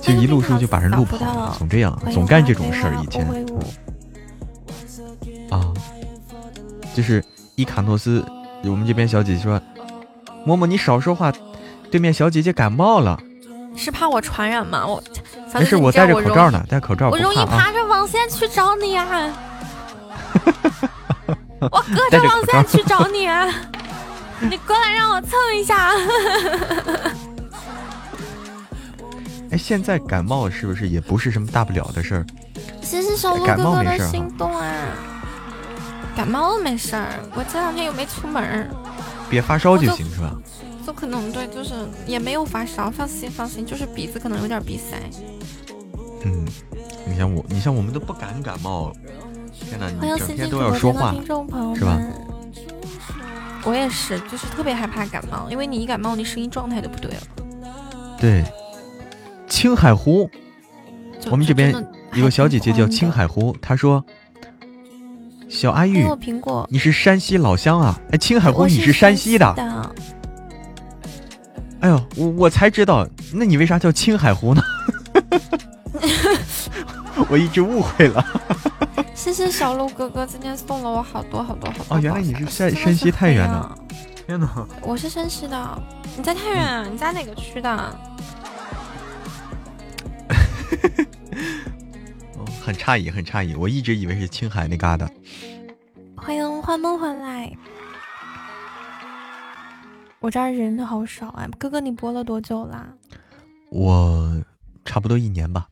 就一路书就把人路跑了，总这样，总干这种事儿。以前啊，就是伊卡诺斯，我们这边小姐姐说：“默默你少说话，对面小姐姐感冒了。”是怕我传染吗？我没事，我戴着口罩呢，戴口罩我容易爬着网线去找你啊！[laughs] 我隔着网线去找你，你过来让我蹭一下。哎，现在感冒是不是也不是什么大不了的事儿？谢谢小鹿哥哥的心动啊！感冒没事儿，我这两天又没出门儿，别发烧就行是吧？就可能对，就是也没有发烧，放心放心，就是鼻子可能有点鼻塞。嗯，你像我，你像我们都不敢感冒，天哪，你整天都要说话，是吧？我也是，就是特别害怕感冒，因为你一感冒，你声音状态就不对了。对。青海湖，我们这边有个小姐姐叫青海湖，她说：“小阿玉，你是山西老乡啊？哎，青海湖你是山西的？哎呦，我我才知道，那你为啥叫青海湖呢？[laughs] 我一直误会了。[laughs] 谢谢小鹿哥哥今天送了我好多好多好多。哦，原来你是山山西太原的。天哪！我是山西的，你在太原啊？你在哪个区的？[laughs] 哦，很诧异，很诧异，我一直以为是青海那嘎达。欢迎幻梦回来。我这儿人好少啊，哥哥，你播了多久啦？我差不多一年吧。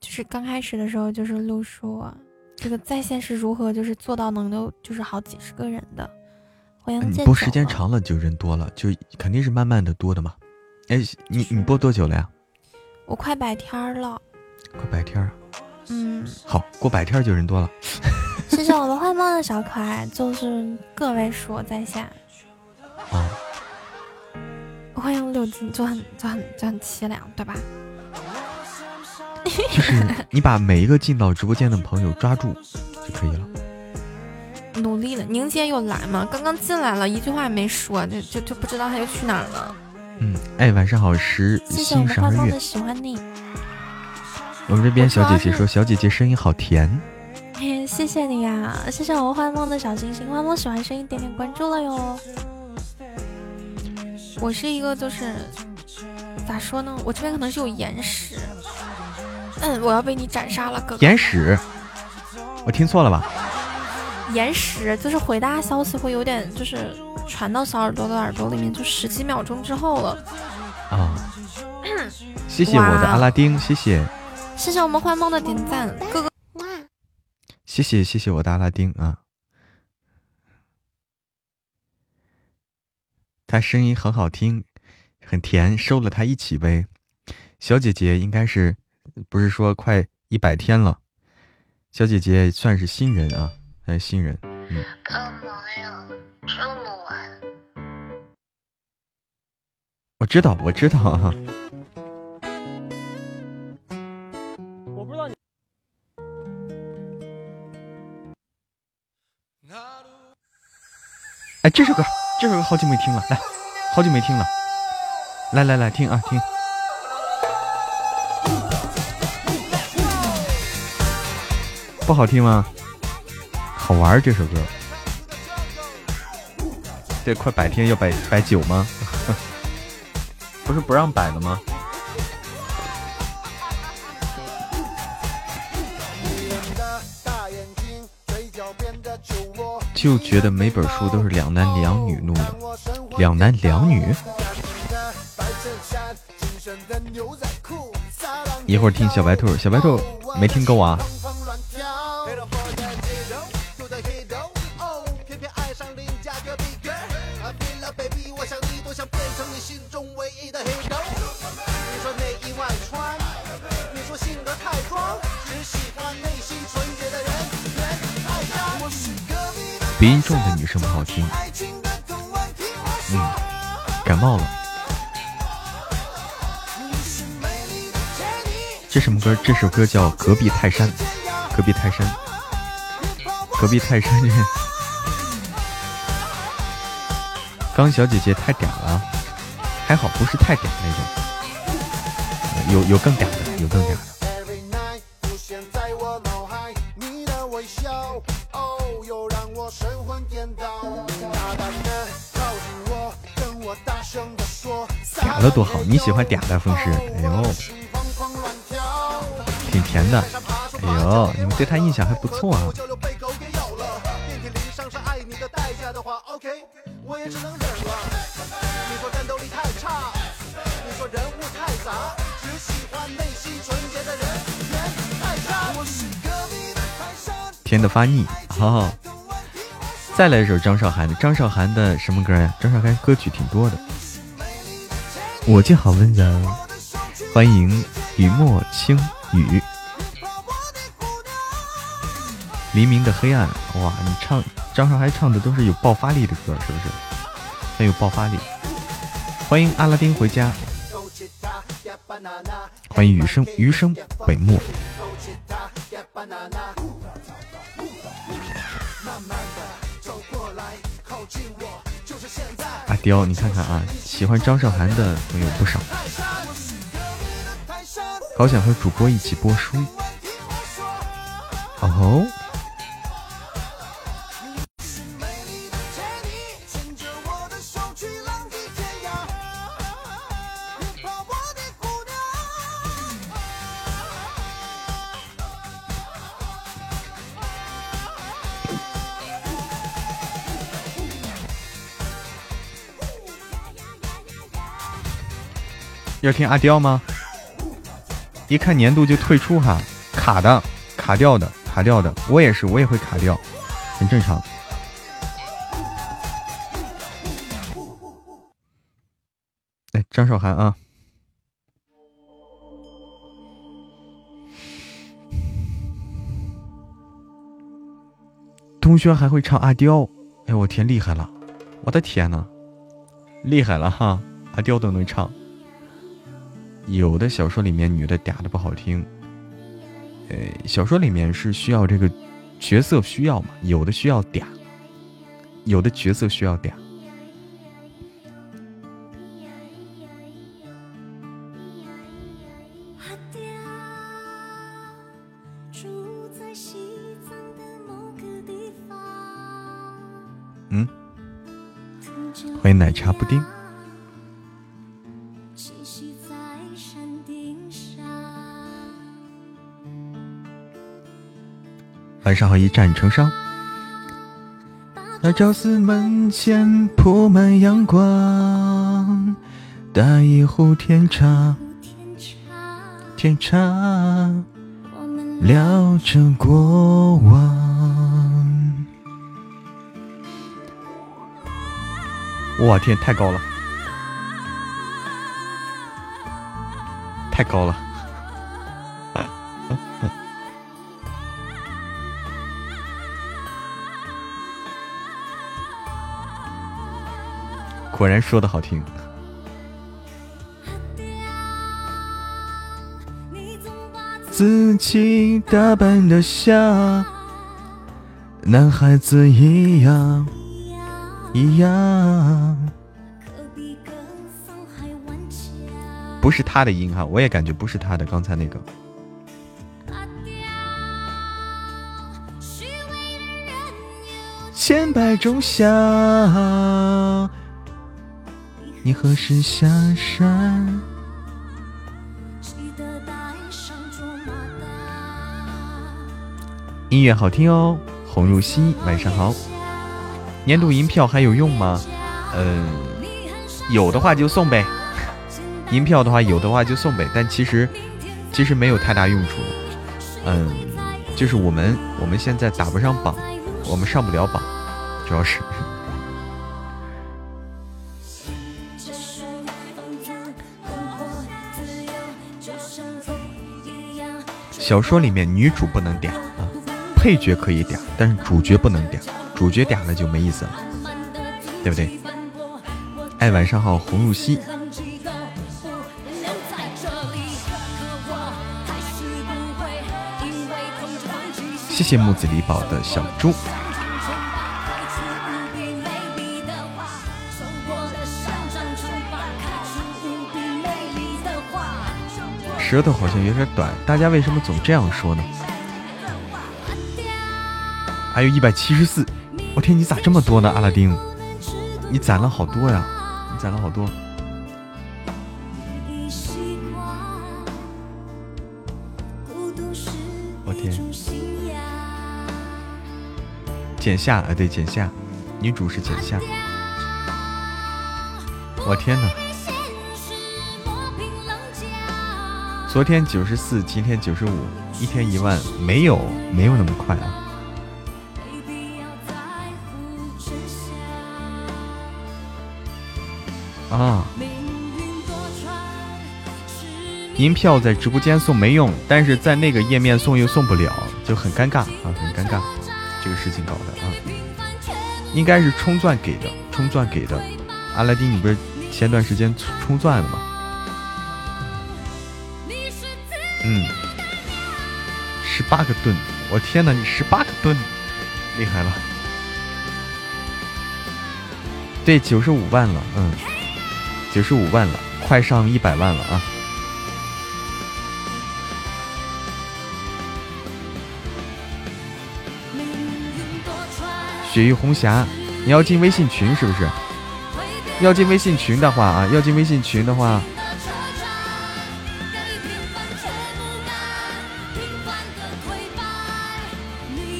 就是刚开始的时候，就是录说这个在线是如何，就是做到能够就是好几十个人的。欢迎你播时间长了就人多了，就肯定是慢慢的多的嘛。哎，你你播多久了呀？我快百天了。快百天。嗯。好，过百天就人多了。谢谢我们幻梦的小可爱，就是个位数在线。啊。欢迎六金，就很就很就很凄凉，对吧？就是 [laughs] 你把每一个进到直播间的朋友抓住就可以了。努力了，宁姐有来吗？刚刚进来了，一句话也没说，就就就不知道他又去哪儿了。嗯，哎，晚上好，十新十二月。喜欢你。我们这边小姐姐说，小姐姐声音好甜。谢谢你呀，谢谢我幻梦的小星星，幻梦喜欢声音，点点关注了哟。我是一个就是咋说呢？我这边可能是有眼屎。嗯，我要被你斩杀了，哥哥。眼屎？我听错了吧？眼屎就是回大家消息会有点，就是传到小耳朵的耳朵里面，就十几秒钟之后了。啊！谢谢我的阿拉丁，谢谢。谢谢我们幻梦的点赞，哥哥。谢谢谢谢我的阿拉丁啊！他声音很好听，很甜，收了他一起呗。小姐姐应该是。不是说快一百天了，小姐姐算是新人啊，还是新人。嗯。干嘛呀？这么晚？我知道，我知道啊。我不知道你。哎，这首歌，这首歌好久没听了，来，好久没听了，来来来，听啊，听。不好听吗？好玩这首歌。这快百天要摆摆酒吗？[laughs] 不是不让摆了吗？就觉得每本书都是两男两女弄的，两男两女。一会儿听小白兔，小白兔没听够啊。鼻音重的女生不好听，嗯，感冒了。这什么歌？这首歌叫《隔壁泰山》，隔壁泰山，隔壁泰山。[laughs] 刚小姐姐太嗲了，还好不是太嗲那种，有有更嗲的，有更嗲的。多好，你喜欢嗲的风势？哎呦，挺甜的。哎呦，你们对他印象还不错啊。甜的发腻，好好。再来一首张韶涵的，张韶涵的什么歌呀？张韶涵歌曲挺多的。我就好温柔，欢迎雨墨轻雨。黎明的黑暗，哇，你唱张韶涵唱的都是有爆发力的歌，是不是？很有爆发力。欢迎阿拉丁回家，欢迎余生余生北漠。有，你看看啊，喜欢张韶涵的朋友不少。好想和主播一起播书，要听阿刁吗？一看年度就退出哈，卡的，卡掉的，卡掉的。我也是，我也会卡掉，很正常。来，张韶涵啊。同学还会唱阿刁，哎我天，厉害了！我的天呐，厉害了哈！阿刁都能唱。有的小说里面女的嗲的不好听，呃，小说里面是需要这个角色需要嘛，有的需要嗲，有的角色需要嗲。嗯欢迎奶茶布丁。晚上好，一战成伤。那朝思门前铺满阳光，打一壶甜茶，天茶聊着过往。哇天，太高了，太高了！果然说的好听。自己打扮的像男孩子一样。一样，不是他的音哈，我也感觉不是他的。刚才那个，千百种想，你何时下山？音乐好听哦，红入心，晚上好。年度银票还有用吗？嗯，有的话就送呗。[laughs] 银票的话，有的话就送呗。但其实，其实没有太大用处。嗯，就是我们我们现在打不上榜，我们上不了榜，主要是。小说里面女主不能嗲啊，配角可以嗲，但是主角不能嗲。主角嗲了就没意思了，对不对？哎，晚上好，红露西。谢谢木子李宝的小猪。舌头好像有点短，大家为什么总这样说呢？还有一百七十四。我天，你咋这么多呢，阿拉丁？你攒了好多呀，你攒了好多。我天，减下，啊，对，减下，女主是减下。我天哪！昨天九十四，今天九十五，一天一万，没有，没有那么快啊。啊！银票在直播间送没用，但是在那个页面送又送不了，就很尴尬啊，很尴尬，这个事情搞的啊，应该是充钻给的，充钻给的。阿拉丁，你不是前段时间充钻了吗？嗯，十八个盾，我天哪，你十八个盾，厉害了！对，九十五万了，嗯。九十五万了，快上一百万了啊！雪域红霞，你要进微信群是不是？要进微信群的话啊，要进微信群的话，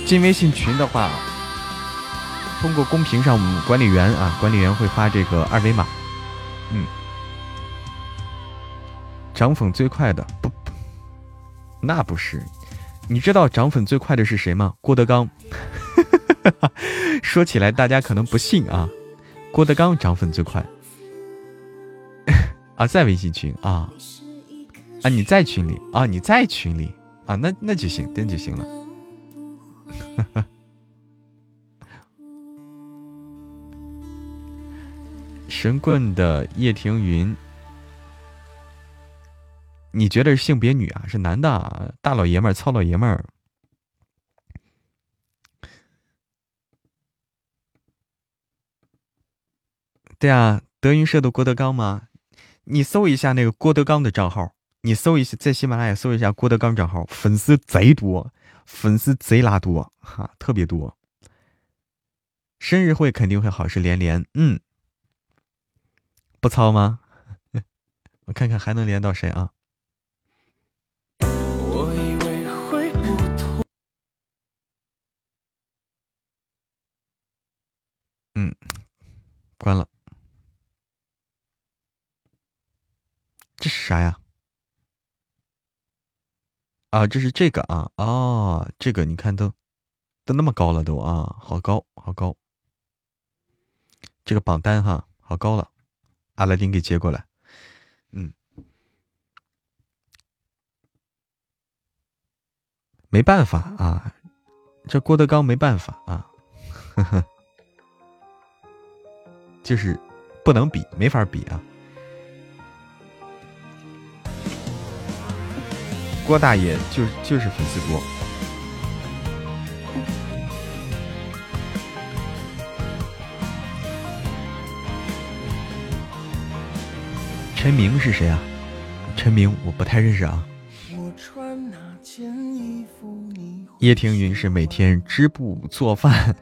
进微信群的话，通过公屏上我们管理员啊，管理员会发这个二维码。嗯，涨粉最快的不，那不是。你知道涨粉最快的是谁吗？郭德纲。[laughs] 说起来大家可能不信啊，郭德纲涨粉最快。[laughs] 啊，在微信群啊，啊你在群里啊你在群里啊那那就行，那就行了。哈 [laughs] 哈神棍的叶庭云。你觉得是性别女啊？是男的，啊大老爷们儿、糙老爷们儿。对啊，德云社的郭德纲吗？你搜一下那个郭德纲的账号，你搜一下，在喜马拉雅搜一下郭德纲账号，粉丝贼多，粉丝贼拉多，哈，特别多。生日会肯定会好事连连，嗯，不糙吗？[laughs] 我看看还能连到谁啊？嗯，关了。这是啥呀？啊，这是这个啊，哦，这个你看都都那么高了都啊，好高好高。这个榜单哈，好高了。阿拉丁给接过来，嗯，没办法啊，这郭德纲没办法啊，呵呵。就是不能比，没法比啊！郭大爷就就是粉丝多。陈明是谁啊？陈明我不太认识啊。叶庭云是每天织布做饭。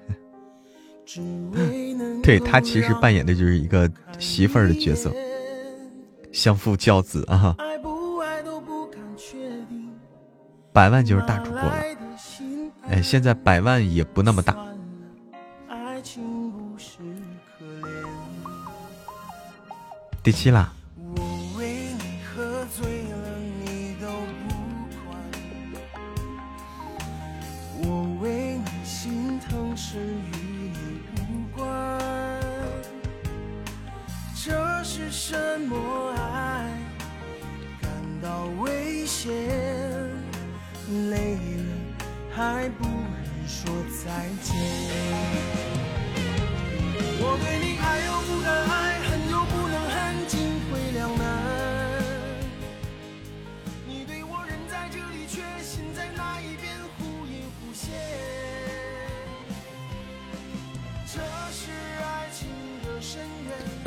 对他其实扮演的就是一个媳妇儿的角色，相夫教子啊。百万就是大主播了，哎，现在百万也不那么大。第七啦。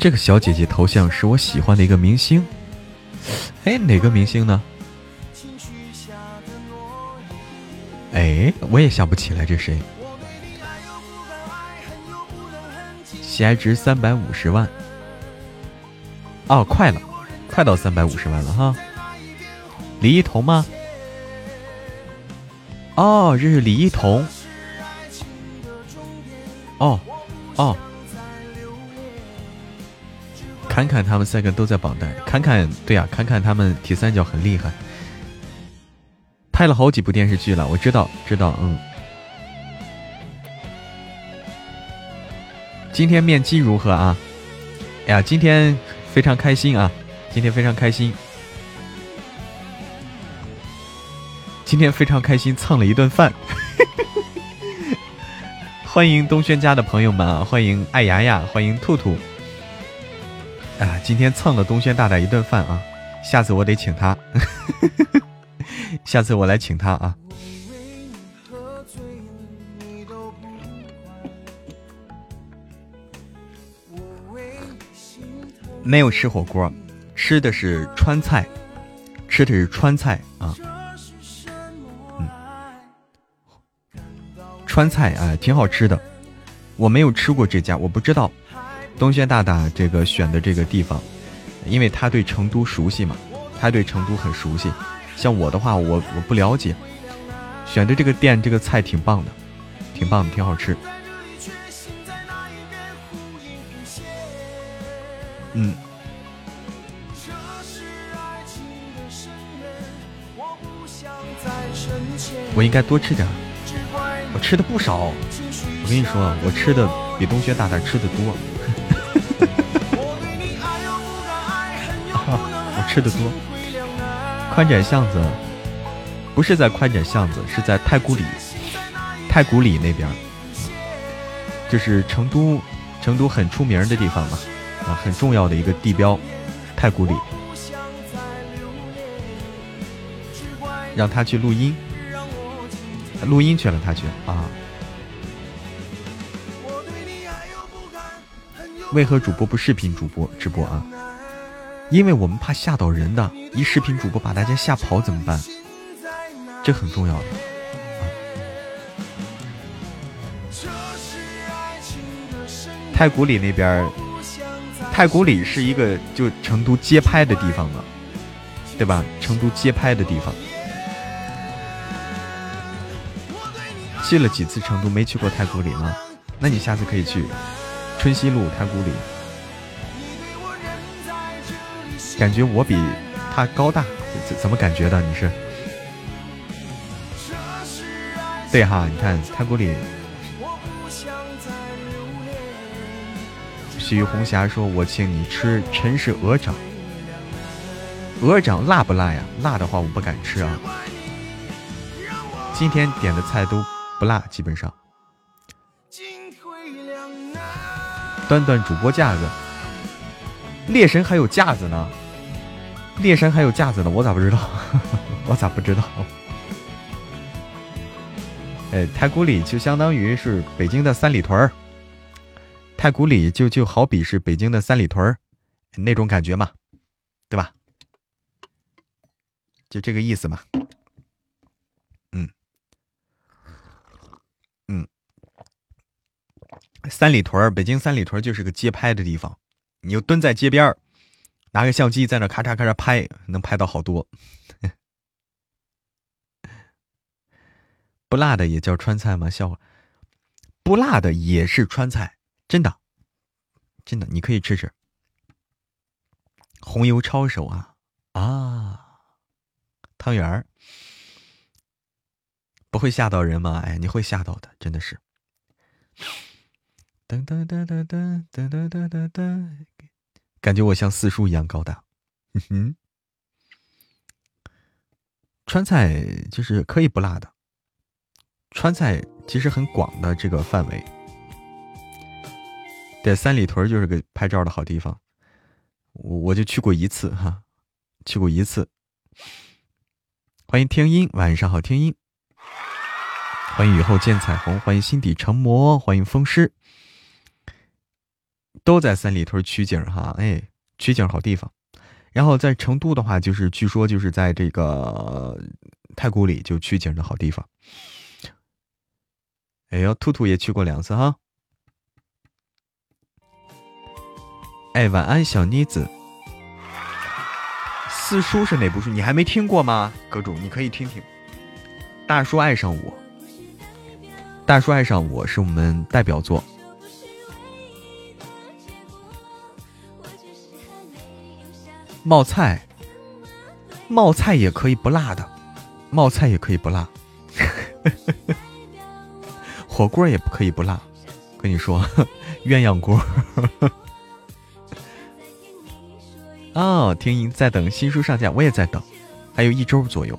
这个小姐姐头像是我喜欢的一个明星，哎，哪个明星呢？哎，我也想不起来这谁。喜爱值三百五十万，哦，快了，快到三百五十万了哈。李一桐吗？哦，这是李一桐。哦，哦。侃侃他们三个都在榜单，侃侃对呀，侃侃他们铁三角很厉害，拍了好几部电视剧了，我知道知道，嗯。今天面基如何啊？哎呀，今天非常开心啊，今天非常开心，今天非常开心，蹭了一顿饭。[laughs] 欢迎东轩家的朋友们啊，欢迎爱牙牙，欢迎兔兔。啊，今天蹭了东轩大大一顿饭啊！下次我得请他，[laughs] 下次我来请他啊！没有吃火锅，吃的是川菜，吃的是川菜啊！川菜啊，挺好吃的。我没有吃过这家，我不知道。东轩大大这个选的这个地方，因为他对成都熟悉嘛，他对成都很熟悉。像我的话，我我不了解，选的这个店这个菜挺棒的，挺棒的，挺好吃。嗯。我应该多吃点，我吃的不少。我跟你说，我吃的比东轩大大吃的多。我 [laughs] 吃的多。宽窄巷子不是在宽窄巷子，是在太古里，太古里那边，就是成都，成都很出名的地方嘛，啊，很重要的一个地标，太古里。让他去录音。录音去了，他去啊？为何主播不视频主播直播啊？因为我们怕吓到人的，一视频主播把大家吓跑怎么办？这很重要的。太古里那边，太古里是一个就成都街拍的地方嘛，对吧？成都街拍的地方。去了几次成都，没去过太古里吗？那你下次可以去春熙路太古里。感觉我比他高大，怎怎么感觉的？你是？对哈，你看太古里。许红霞说：“我请你吃陈氏鹅掌。鹅掌辣不辣呀？辣的话我不敢吃啊。今天点的菜都。”不辣，基本上。端端主播架子，猎神还有架子呢，猎神还有架子呢，我咋不知道？[laughs] 我咋不知道？哎，太古里就相当于是北京的三里屯儿，太古里就就好比是北京的三里屯儿那种感觉嘛，对吧？就这个意思嘛。三里屯北京三里屯就是个街拍的地方，你就蹲在街边拿个相机在那咔嚓咔嚓拍，能拍到好多。[laughs] 不辣的也叫川菜吗？笑话，不辣的也是川菜，真的，真的，你可以吃吃。红油抄手啊啊，汤圆儿不会吓到人吗？哎，你会吓到的，真的是。噔噔噔噔噔噔噔噔噔，感觉我像四叔一样高大。嗯哼，川菜就是可以不辣的。川菜其实很广的这个范围。对，三里屯就是个拍照的好地方，我我就去过一次哈，去过一次。欢迎听音，晚上好，听音。欢迎雨后见彩虹，欢迎心底成魔，欢迎风湿。都在三里屯取景哈，哎，取景好地方。然后在成都的话，就是据说就是在这个太古里就取景的好地方。哎呦，兔兔也去过两次哈。哎，晚安小妮子。四叔是哪部书？你还没听过吗？阁主，你可以听听。大叔爱上我，大叔爱上我是我们代表作。冒菜，冒菜也可以不辣的，冒菜也可以不辣，[laughs] 火锅也不可以不辣。跟你说，[laughs] 鸳鸯锅。哦，[laughs] 听音在等新书上架，我也在等，还有一周左右。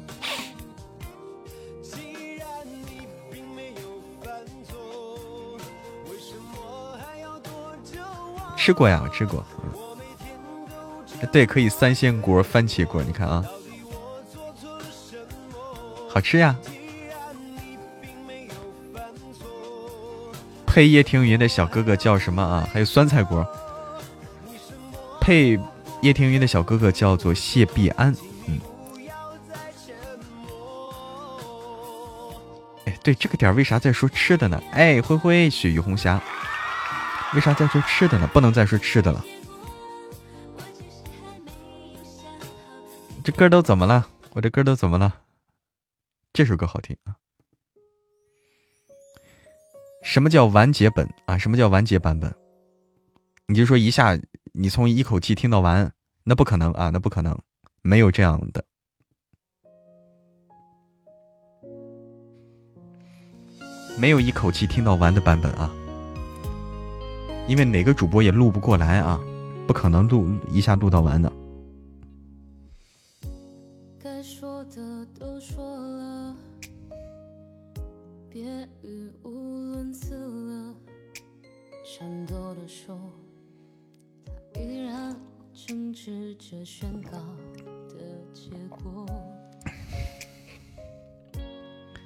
吃过呀，我吃过。对，可以三鲜锅、番茄锅，你看啊，好吃呀。配叶听云的小哥哥叫什么啊？还有酸菜锅。配叶听云的小哥哥叫做谢必安。嗯。哎，对，这个点为啥在说吃的呢？哎，灰灰、雪域红霞，为啥在说吃的呢？不能再说吃的了。这歌都怎么了？我这歌都怎么了？这首歌好听啊！什么叫完结本啊？什么叫完结版本？你就说一下，你从一口气听到完，那不可能啊，那不可能，没有这样的。没有一口气听到完的版本啊，因为哪个主播也录不过来啊，不可能录一下录到完的。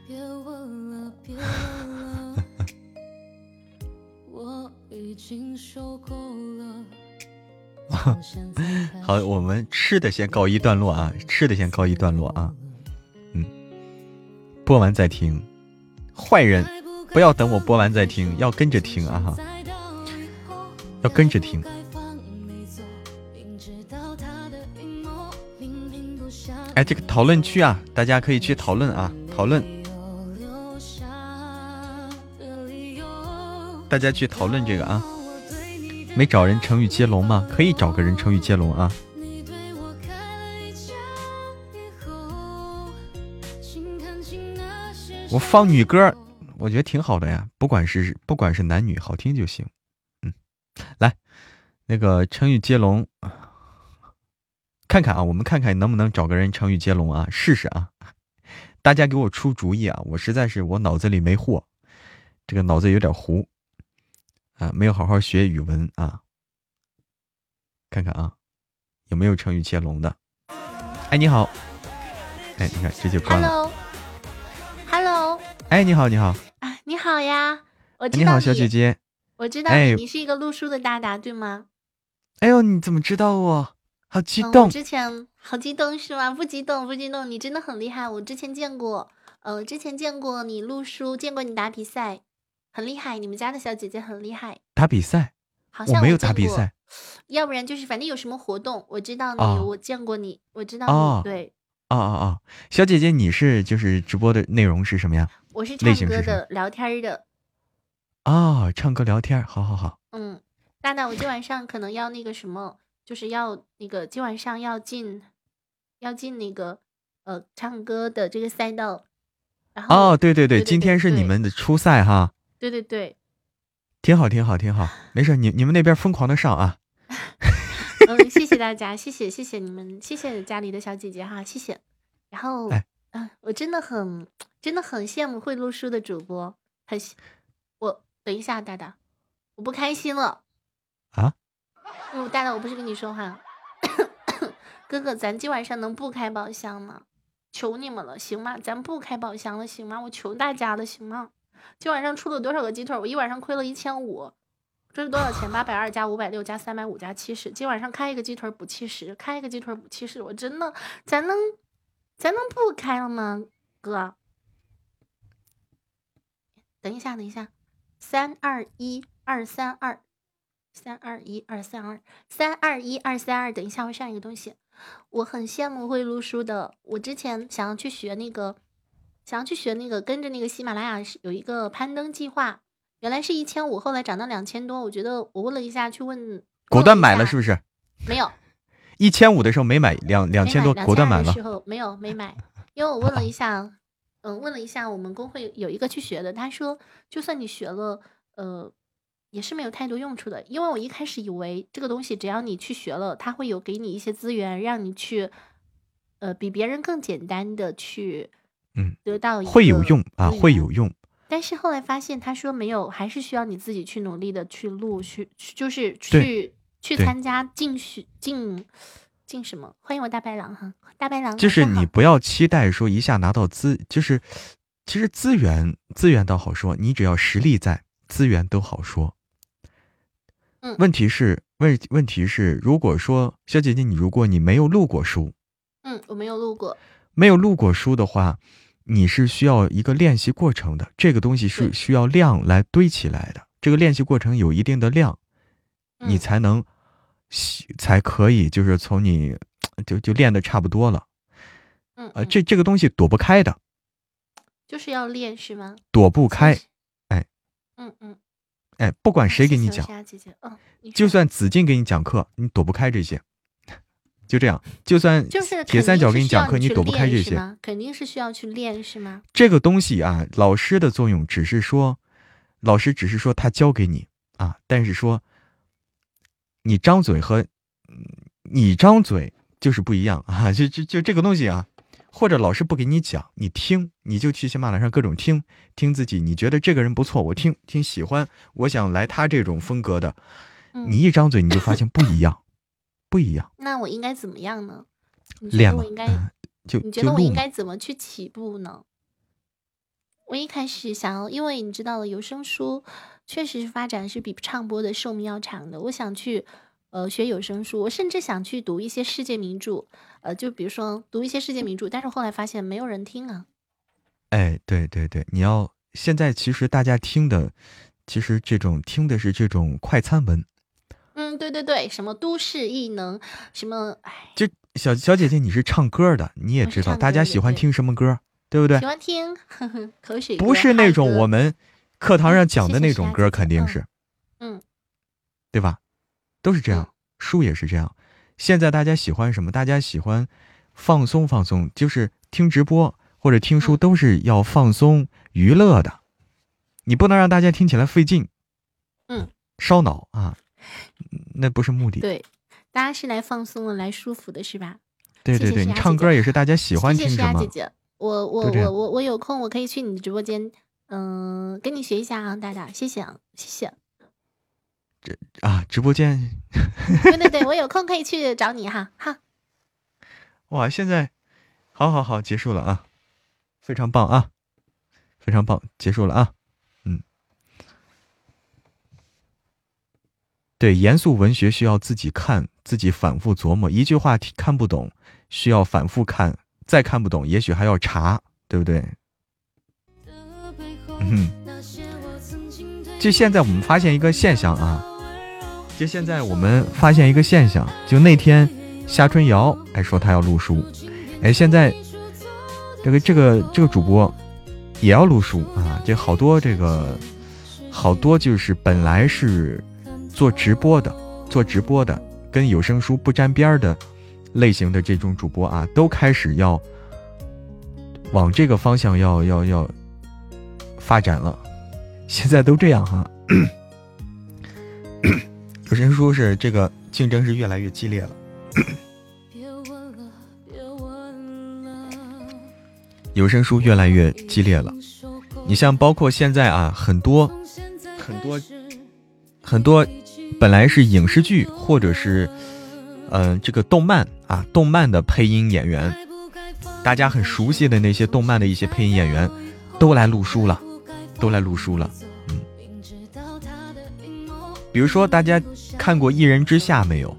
别问了，别问了，我已经受够了。好，我们吃的先告一段落啊，吃的先告一段落啊。嗯，播完再听。坏人，不要等我播完再听，要跟着听啊哈，要跟着听。哎，这个讨论区啊，大家可以去讨论啊，讨论。大家去讨论这个啊，没找人成语接龙吗？可以找个人成语接龙啊。我放女歌，我觉得挺好的呀，不管是不管是男女，好听就行。嗯，来，那个成语接龙，看看啊，我们看看能不能找个人成语接龙啊，试试啊。大家给我出主意啊，我实在是我脑子里没货，这个脑子有点糊。啊，没有好好学语文啊！看看啊，有没有成语接龙的？哎，你好！哎，你看这就关了。Hello，Hello。哎，你好，你好。啊，你好呀！我知道你好，小姐姐。我知道你，你是一个录书的大大，对吗？哎呦，你怎么知道我？好激动！之前好激动是吗？不激动，不激动。你真的很厉害，我之前见过，呃，之前见过你录书，见过你打比赛。很厉害，你们家的小姐姐很厉害。打比赛？好像我没有打比赛。要不然就是反正有什么活动，我知道你，我见过你，我知道你。对。哦哦哦，小姐姐，你是就是直播的内容是什么呀？我是唱歌的，聊天的。哦，唱歌聊天，好好好。嗯，娜娜，我今晚上可能要那个什么，就是要那个今晚上要进，要进那个呃唱歌的这个赛道。然后哦，对对对，今天是你们的初赛哈。对对对，挺好挺好挺好，[laughs] 没事，你你们那边疯狂的上啊！[laughs] 嗯，谢谢大家，谢谢谢谢你们，谢谢家里的小姐姐哈，谢谢。然后，嗯，我真的很真的很羡慕会录书的主播，很我等一下，大大，我不开心了啊！嗯，大大，我不是跟你说话，哥哥，咱今晚上能不开宝箱吗？求你们了，行吗？咱不开宝箱了，行吗？我求大家了，行吗？今晚上出了多少个鸡腿？我一晚上亏了一千五，这是多少钱？八百二加五百六加三百五加七十。今晚上开一个鸡腿补七十，开一个鸡腿补七十。我真的，咱能，咱能不开了吗，哥？等一下，等一下，三二一二三二，三二一二三二，三二一二三二。等一下，我上一个东西。我很羡慕会录书的，我之前想要去学那个。想要去学那个，跟着那个喜马拉雅是有一个攀登计划，原来是一千五，后来涨到两千多。我觉得我问了一下，去问，果断买了是不是？没有，[laughs] 一千五的时候没买，两两千多果断买了。时候没有没买，因为我问了一下，嗯，问了一下我们工会有一个去学的，他说就算你学了，呃，也是没有太多用处的。因为我一开始以为这个东西只要你去学了，他会有给你一些资源，让你去，呃，比别人更简单的去。嗯，得到会有用啊，会有用。但是后来发现，他说没有，还是需要你自己去努力的去录，去就是去去参加竞选竞竞什么？欢迎我大白狼哈，大白狼。就是你不要期待说一下拿到资，就是其实资源资源倒好说，你只要实力在，资源都好说。嗯，问题是问问题是，如果说小姐姐你如果你没有录过书，嗯，我没有录过，没有录过书的话。你是需要一个练习过程的，这个东西是需要量来堆起来的。这个练习过程有一定的量，你才能，才可以就是从你就就练的差不多了。嗯，呃，这这个东西躲不开的，就是要练是吗？躲不开，哎，嗯嗯，哎，不管谁给你讲，姐姐，嗯，就算紫金给你讲课，你躲不开这些。就这样，就算就是铁三角给你讲课，你躲不开这些，肯定是需要去练，是吗？这个东西啊，老师的作用只是说，老师只是说他教给你啊，但是说你张嘴和你张嘴就是不一样啊，就就就这个东西啊，或者老师不给你讲，你听，你就去喜马拉雅上各种听听自己，你觉得这个人不错，我听听喜欢，我想来他这种风格的，你一张嘴你就发现不一样。不一样，那我应该怎么样呢？练我应该就你觉得我应该怎么去起步呢？我一开始想要，因为你知道了，有声书确实是发展是比唱播的寿命要长的。我想去呃学有声书，我甚至想去读一些世界名著，呃，就比如说读一些世界名著，但是后来发现没有人听啊。哎，对对对，你要现在其实大家听的，其实这种听的是这种快餐文。嗯，对对对，什么都市异能，什么哎，就小小姐姐，你是唱歌的，你也知道大家喜欢听什么歌，对不对？喜欢听 [laughs] 口水不是那种我们课堂上讲的那种歌，肯定是，嗯，对吧？都是这样，书也是这样。现在大家喜欢什么？大家喜欢放松放松，就是听直播或者听书都是要放松娱乐的，你不能让大家听起来费劲，嗯，烧脑啊。那不是目的。对，大家是来放松的，来舒服的，是吧？对对对，你唱歌也是大家喜欢听什么？姐姐，我我我我我有空，我可以去你的直播间，嗯，跟你学一下啊，大大，谢谢啊，谢谢。这啊，直播间。对对对，我有空可以去找你哈，哈。哇，现在，好好好，结束了啊，非常棒啊，非常棒，结束了啊。嗯对，严肃文学需要自己看，自己反复琢磨。一句话看不懂，需要反复看，再看不懂，也许还要查，对不对？嗯，就现在我们发现一个现象啊，就现在我们发现一个现象，就那天夏春瑶还说他要录书，哎，现在这个这个这个主播也要录书啊，这好多这个好多就是本来是。做直播的，做直播的，跟有声书不沾边的类型的这种主播啊，都开始要往这个方向要要要发展了。现在都这样哈，有声书是这个竞争是越来越激烈了。有声书越来越激烈了，你像包括现在啊，很多很多很多。本来是影视剧或者是，嗯，这个动漫啊，动漫的配音演员，大家很熟悉的那些动漫的一些配音演员，都来录书了，都来录书了。比如说大家看过《一人之下》没有？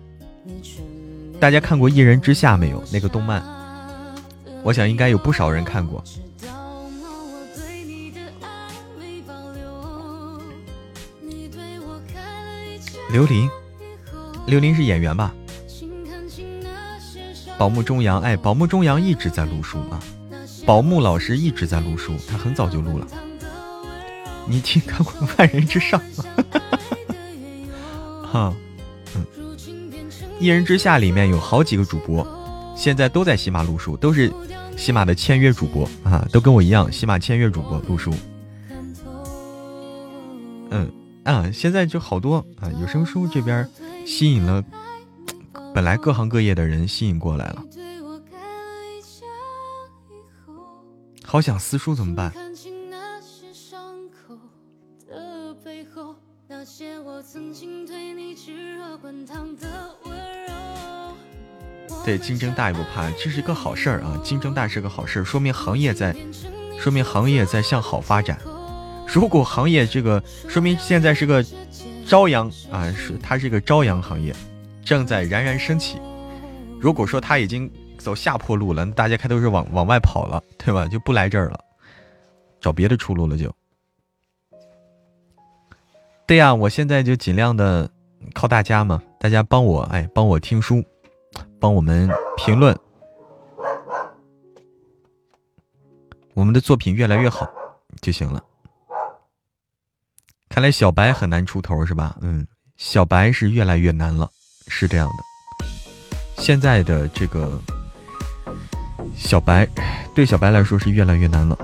大家看过《一人之下》没有？那个动漫，我想应该有不少人看过。刘琳，刘琳是演员吧？宝木中阳，哎，宝木中阳一直在录书啊，宝木老师一直在录书，他很早就录了。你听看过《万人之上》吗？哈，嗯，《一人之下》里面有好几个主播，现在都在喜马录书，都是喜马的签约主播啊，都跟我一样，喜马签约主播录书。嗯。啊，现在就好多啊！有声书这边吸引了本来各行各业的人吸引过来了。好想撕书怎么办？对，竞争大也不怕，这是个好事儿啊！竞争大是个好事儿，说明行业在，说明行业在向好发展。如果行业这个说明现在是个朝阳啊，是它是一个朝阳行业，正在冉冉升起。如果说它已经走下坡路了，大家开都是往往外跑了，对吧？就不来这儿了，找别的出路了就。对呀，我现在就尽量的靠大家嘛，大家帮我哎，帮我听书，帮我们评论，我们的作品越来越好就行了。看来小白很难出头是吧？嗯，小白是越来越难了，是这样的。现在的这个小白，对小白来说是越来越难了，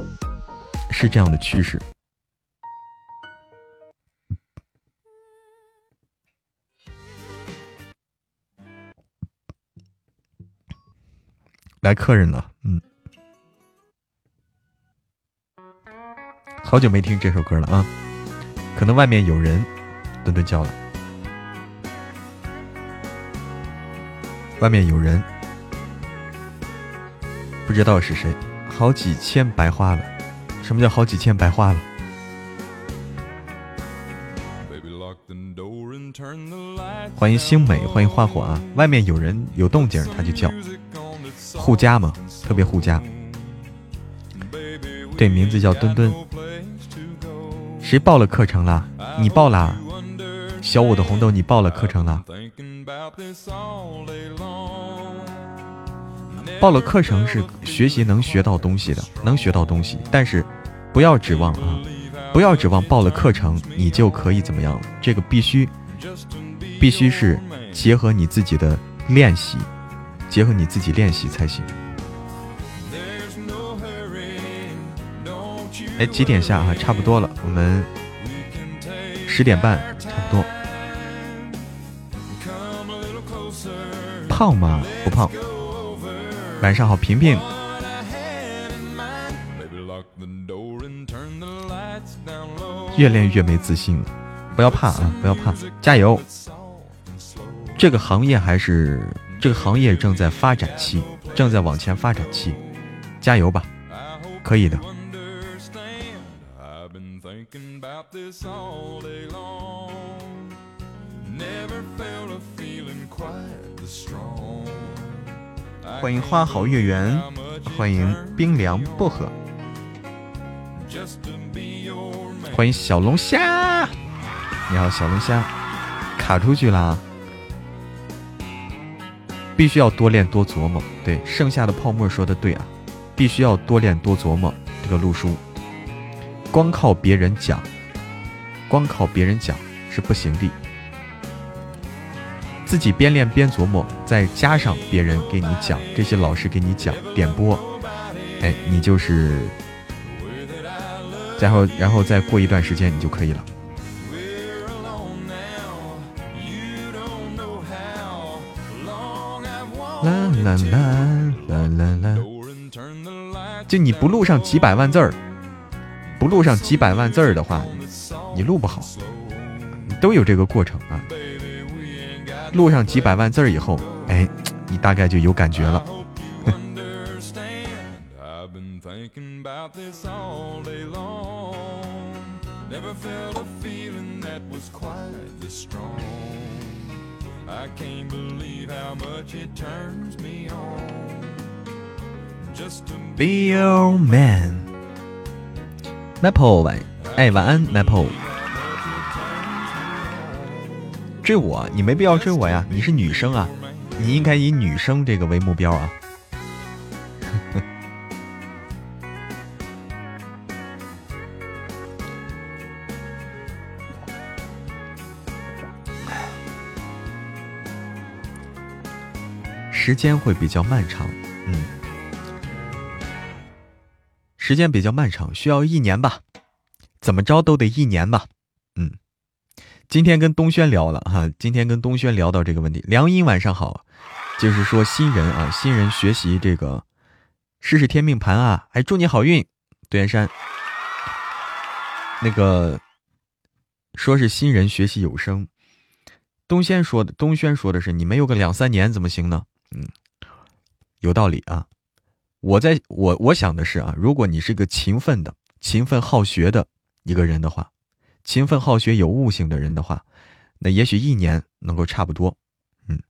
是这样的趋势。来客人了，嗯，好久没听这首歌了啊，可能外面有人，墩墩叫了，外面有人，不知道是谁，好几千白花了，什么叫好几千白花了？欢迎星美，欢迎花火啊！外面有人有动静，他就叫。护家嘛，特别护家。对，名字叫墩墩。谁报了课程了？你报啦。小五的红豆，你报了课程了。报了课程是学习能学到东西的，能学到东西。但是不要指望啊，不要指望报了课程你就可以怎么样。这个必须必须是结合你自己的练习。结合你自己练习才行。哎，几点下啊？差不多了，我们十点半差不多。胖吗？不胖。晚上好，平平。越练越没自信了，不要怕啊，不要怕，加油。这个行业还是。这个行业正在发展期，正在往前发展期，加油吧，可以的。欢迎花好月圆，欢迎冰凉薄荷，欢迎小龙虾，你好，小龙虾，卡出去了。必须要多练多琢磨，对，剩下的泡沫说的对啊，必须要多练多琢磨。这个路书，光靠别人讲，光靠别人讲是不行的，自己边练边琢磨，再加上别人给你讲，这些老师给你讲点播，哎，你就是，然后然后再过一段时间你就可以了。啦啦啦啦啦！就你不录上几百万字儿，不录上几百万字儿的话，你录不好，都有这个过程啊。录上几百万字儿以后，哎，你大概就有感觉了。[laughs] I can't believe how much it turns me on. Just to be your man. Maple, 哎，晚安，Maple。追我？你没必要追我呀，你是女生啊，你应该以女生这个为目标啊。时间会比较漫长，嗯，时间比较漫长，需要一年吧，怎么着都得一年吧，嗯。今天跟东轩聊了哈，今天跟东轩聊到这个问题。梁音晚上好，就是说新人啊，新人学习这个试试天命盘啊，哎，祝你好运，杜元山。那个说是新人学习有声，东轩说的，东轩说的是你没有个两三年怎么行呢？嗯，有道理啊。我在我我想的是啊，如果你是个勤奋的、勤奋好学的一个人的话，勤奋好学有悟性的人的话，那也许一年能够差不多。嗯，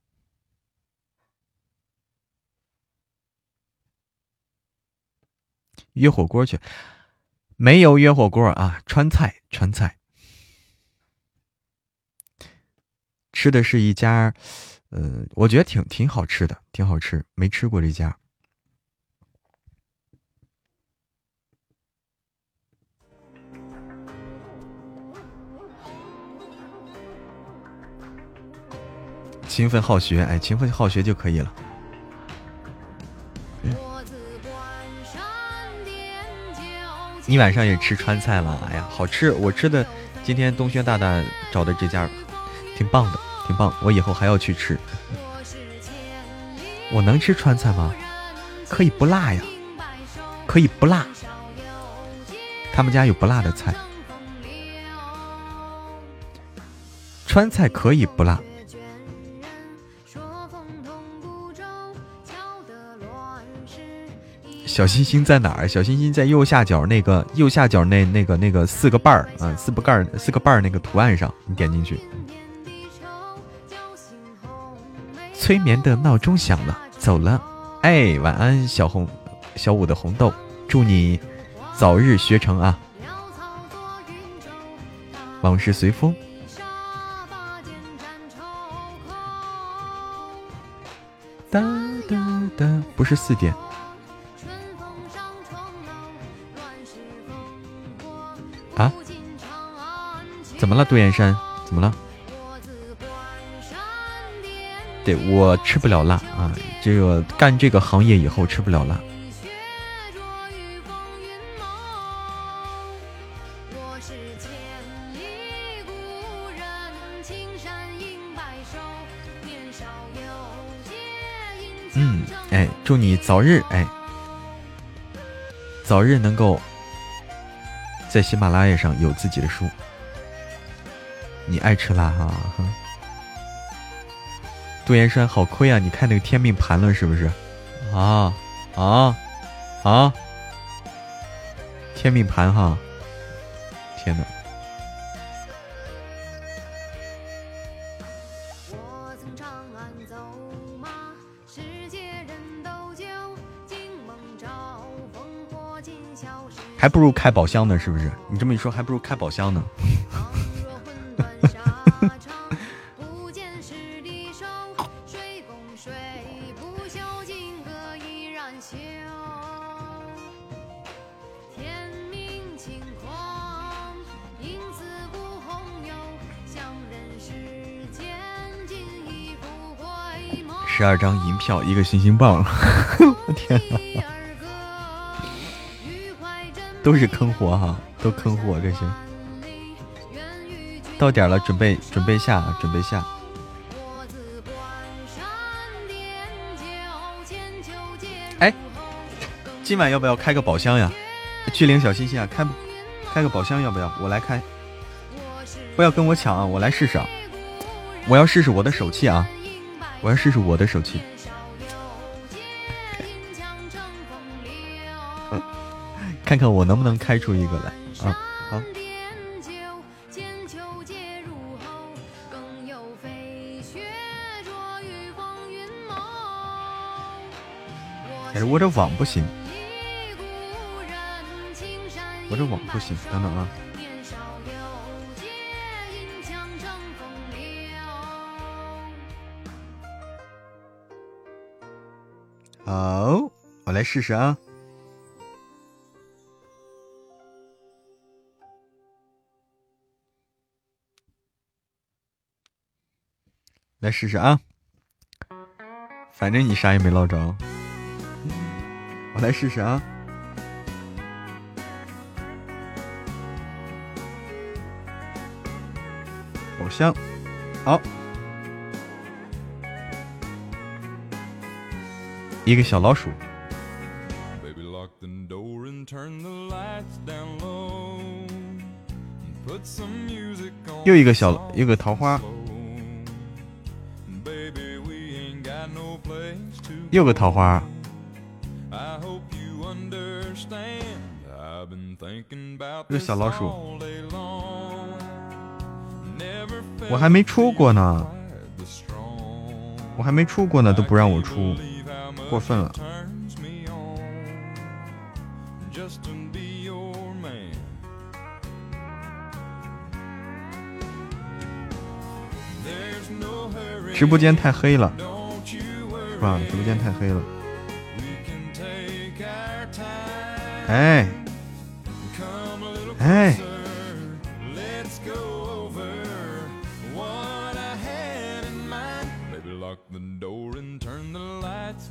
约火锅去？没有约火锅啊，川菜，川菜，吃的是一家。呃，我觉得挺挺好吃的，挺好吃，没吃过这家。勤奋好学，哎，勤奋好学就可以了。你晚上也吃川菜了？哎呀，好吃！我吃的今天东轩大大找的这家，挺棒的，挺棒。我以后还要去吃。我能吃川菜吗？可以不辣呀，可以不辣。他们家有不辣的菜，川菜可以不辣。小心心在哪儿？小心心在右下角那个右下角那那个那个四个瓣儿啊，四个盖儿四个瓣儿那个图案上，你点进去。催眠的闹钟响了，走了。哎，晚安，小红，小五的红豆，祝你早日学成啊！往事随风。哒哒哒，不是四点。啊？怎么了，杜岩山？怎么了？对我吃不了辣啊！这个干这个行业以后吃不了辣。嗯，哎，祝你早日哎，早日能够。在喜马拉雅上有自己的书，你爱吃辣哈？杜岩山好亏啊！你看那个天命盘了是不是？啊啊啊！天命盘哈！天哪！还不如开宝箱呢，是不是？你这么一说，还不如开宝箱呢。[laughs] 十二张银票，一个星星棒，[laughs] 我天哪！都是坑货哈，都坑货这些。到点了，准备准备下，准备下。哎，今晚要不要开个宝箱呀？巨灵小星星啊，开开个宝箱要不要？我来开，不要跟我抢啊！我来试试，我要试试我的手气啊！我要试试我的手气。看看我能不能开出一个来啊！好，哎，我这网不行，我这网不行，等等啊！好，我来试试啊！来试试啊！反正你啥也没捞着，我来试试啊！宝箱，好，一个小老鼠，又一个小，一个桃花。又个桃花，这小老鼠，我还没出过呢，我还没出过呢，都不让我出，过分了。直播间太黑了。直播间太黑了。哎，哎，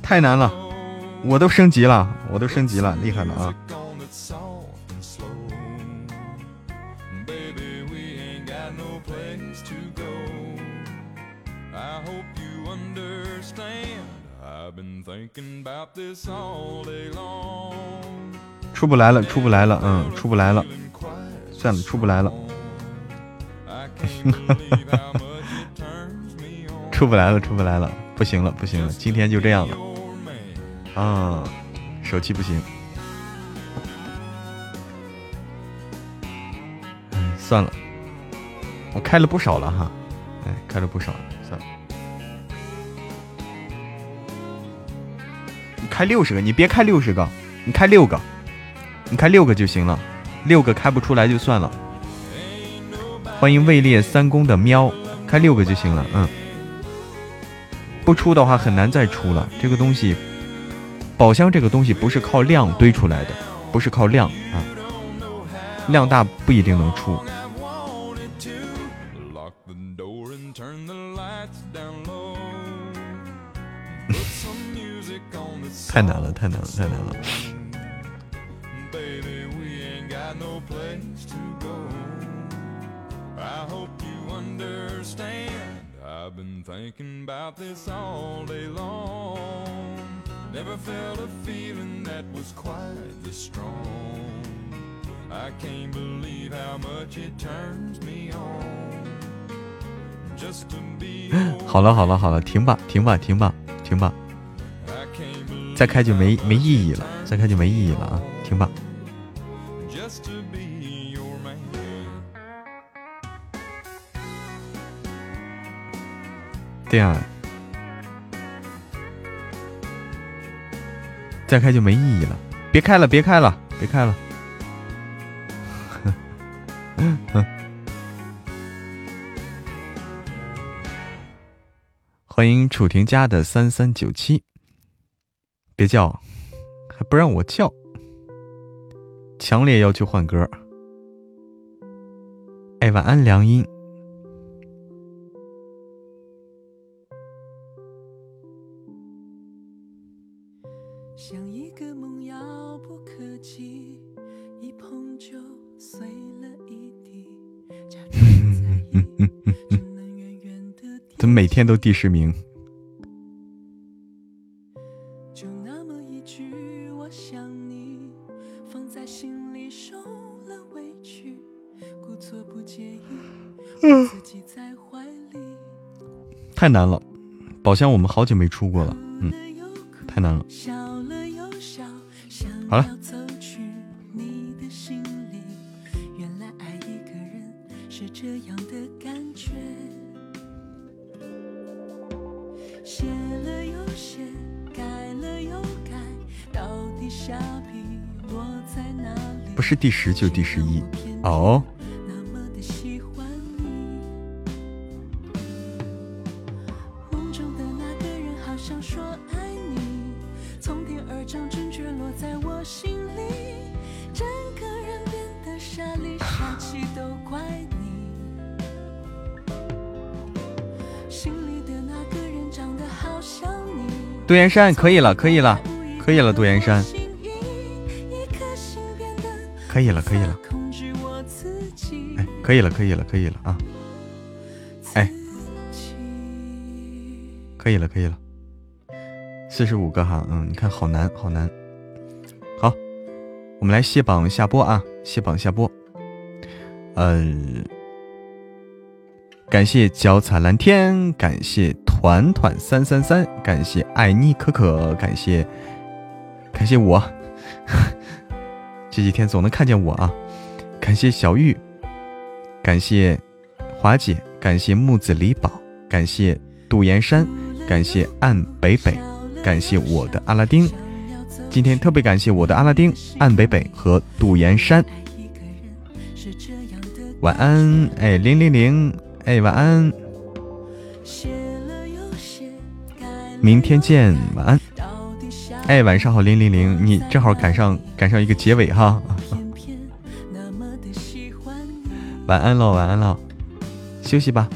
太难了，我都升级了，我都升级了，厉害了啊！出不来了，出不来了，嗯，出不来了，算了，出不来了，出不来了，出不来了，不行了，不行了，今天就这样了，啊，手气不行，算了，我开了不少了哈，哎，开了不少了，算了，开六十个，你别开六十个，你开六个。你开六个就行了，六个开不出来就算了。欢迎位列三公的喵，开六个就行了。嗯，不出的话很难再出了。这个东西，宝箱这个东西不是靠量堆出来的，不是靠量啊，量大不一定能出。[laughs] 太难了，太难了，太难了。好了好了好了，停吧停吧停吧停吧，再开就没没意义了，再开就没意义了啊，停吧。这样，再开就没意义了。别开了，别开了，别开了。[laughs] 欢迎楚婷家的三三九七，别叫，还不让我叫，强烈要求换歌。哎，晚安，良音。每天都第十名？太难了，宝箱我们好久没出过了，嗯，太难了。第十就第十一哦。杜岩山可以了，可以了，可以了，杜岩山。可以了，可以了，哎，可以了，可以了，可以了啊！哎，可以了，可以了，四十五个哈，嗯，你看好难，好难。好，我们来卸榜下播啊，卸榜下播。嗯，感谢脚踩蓝天，感谢团团三三三，感谢爱妮可可，感谢感谢我。这几天总能看见我啊！感谢小玉，感谢华姐，感谢木子李宝，感谢杜岩山，感谢岸北北，感谢我的阿拉丁。今天特别感谢我的阿拉丁、岸北北和杜岩山。晚安，哎，零零零，哎，晚安，明天见，晚安。哎，晚上好，零零零，你正好赶上赶上一个结尾哈，晚安喽，晚安喽，休息吧。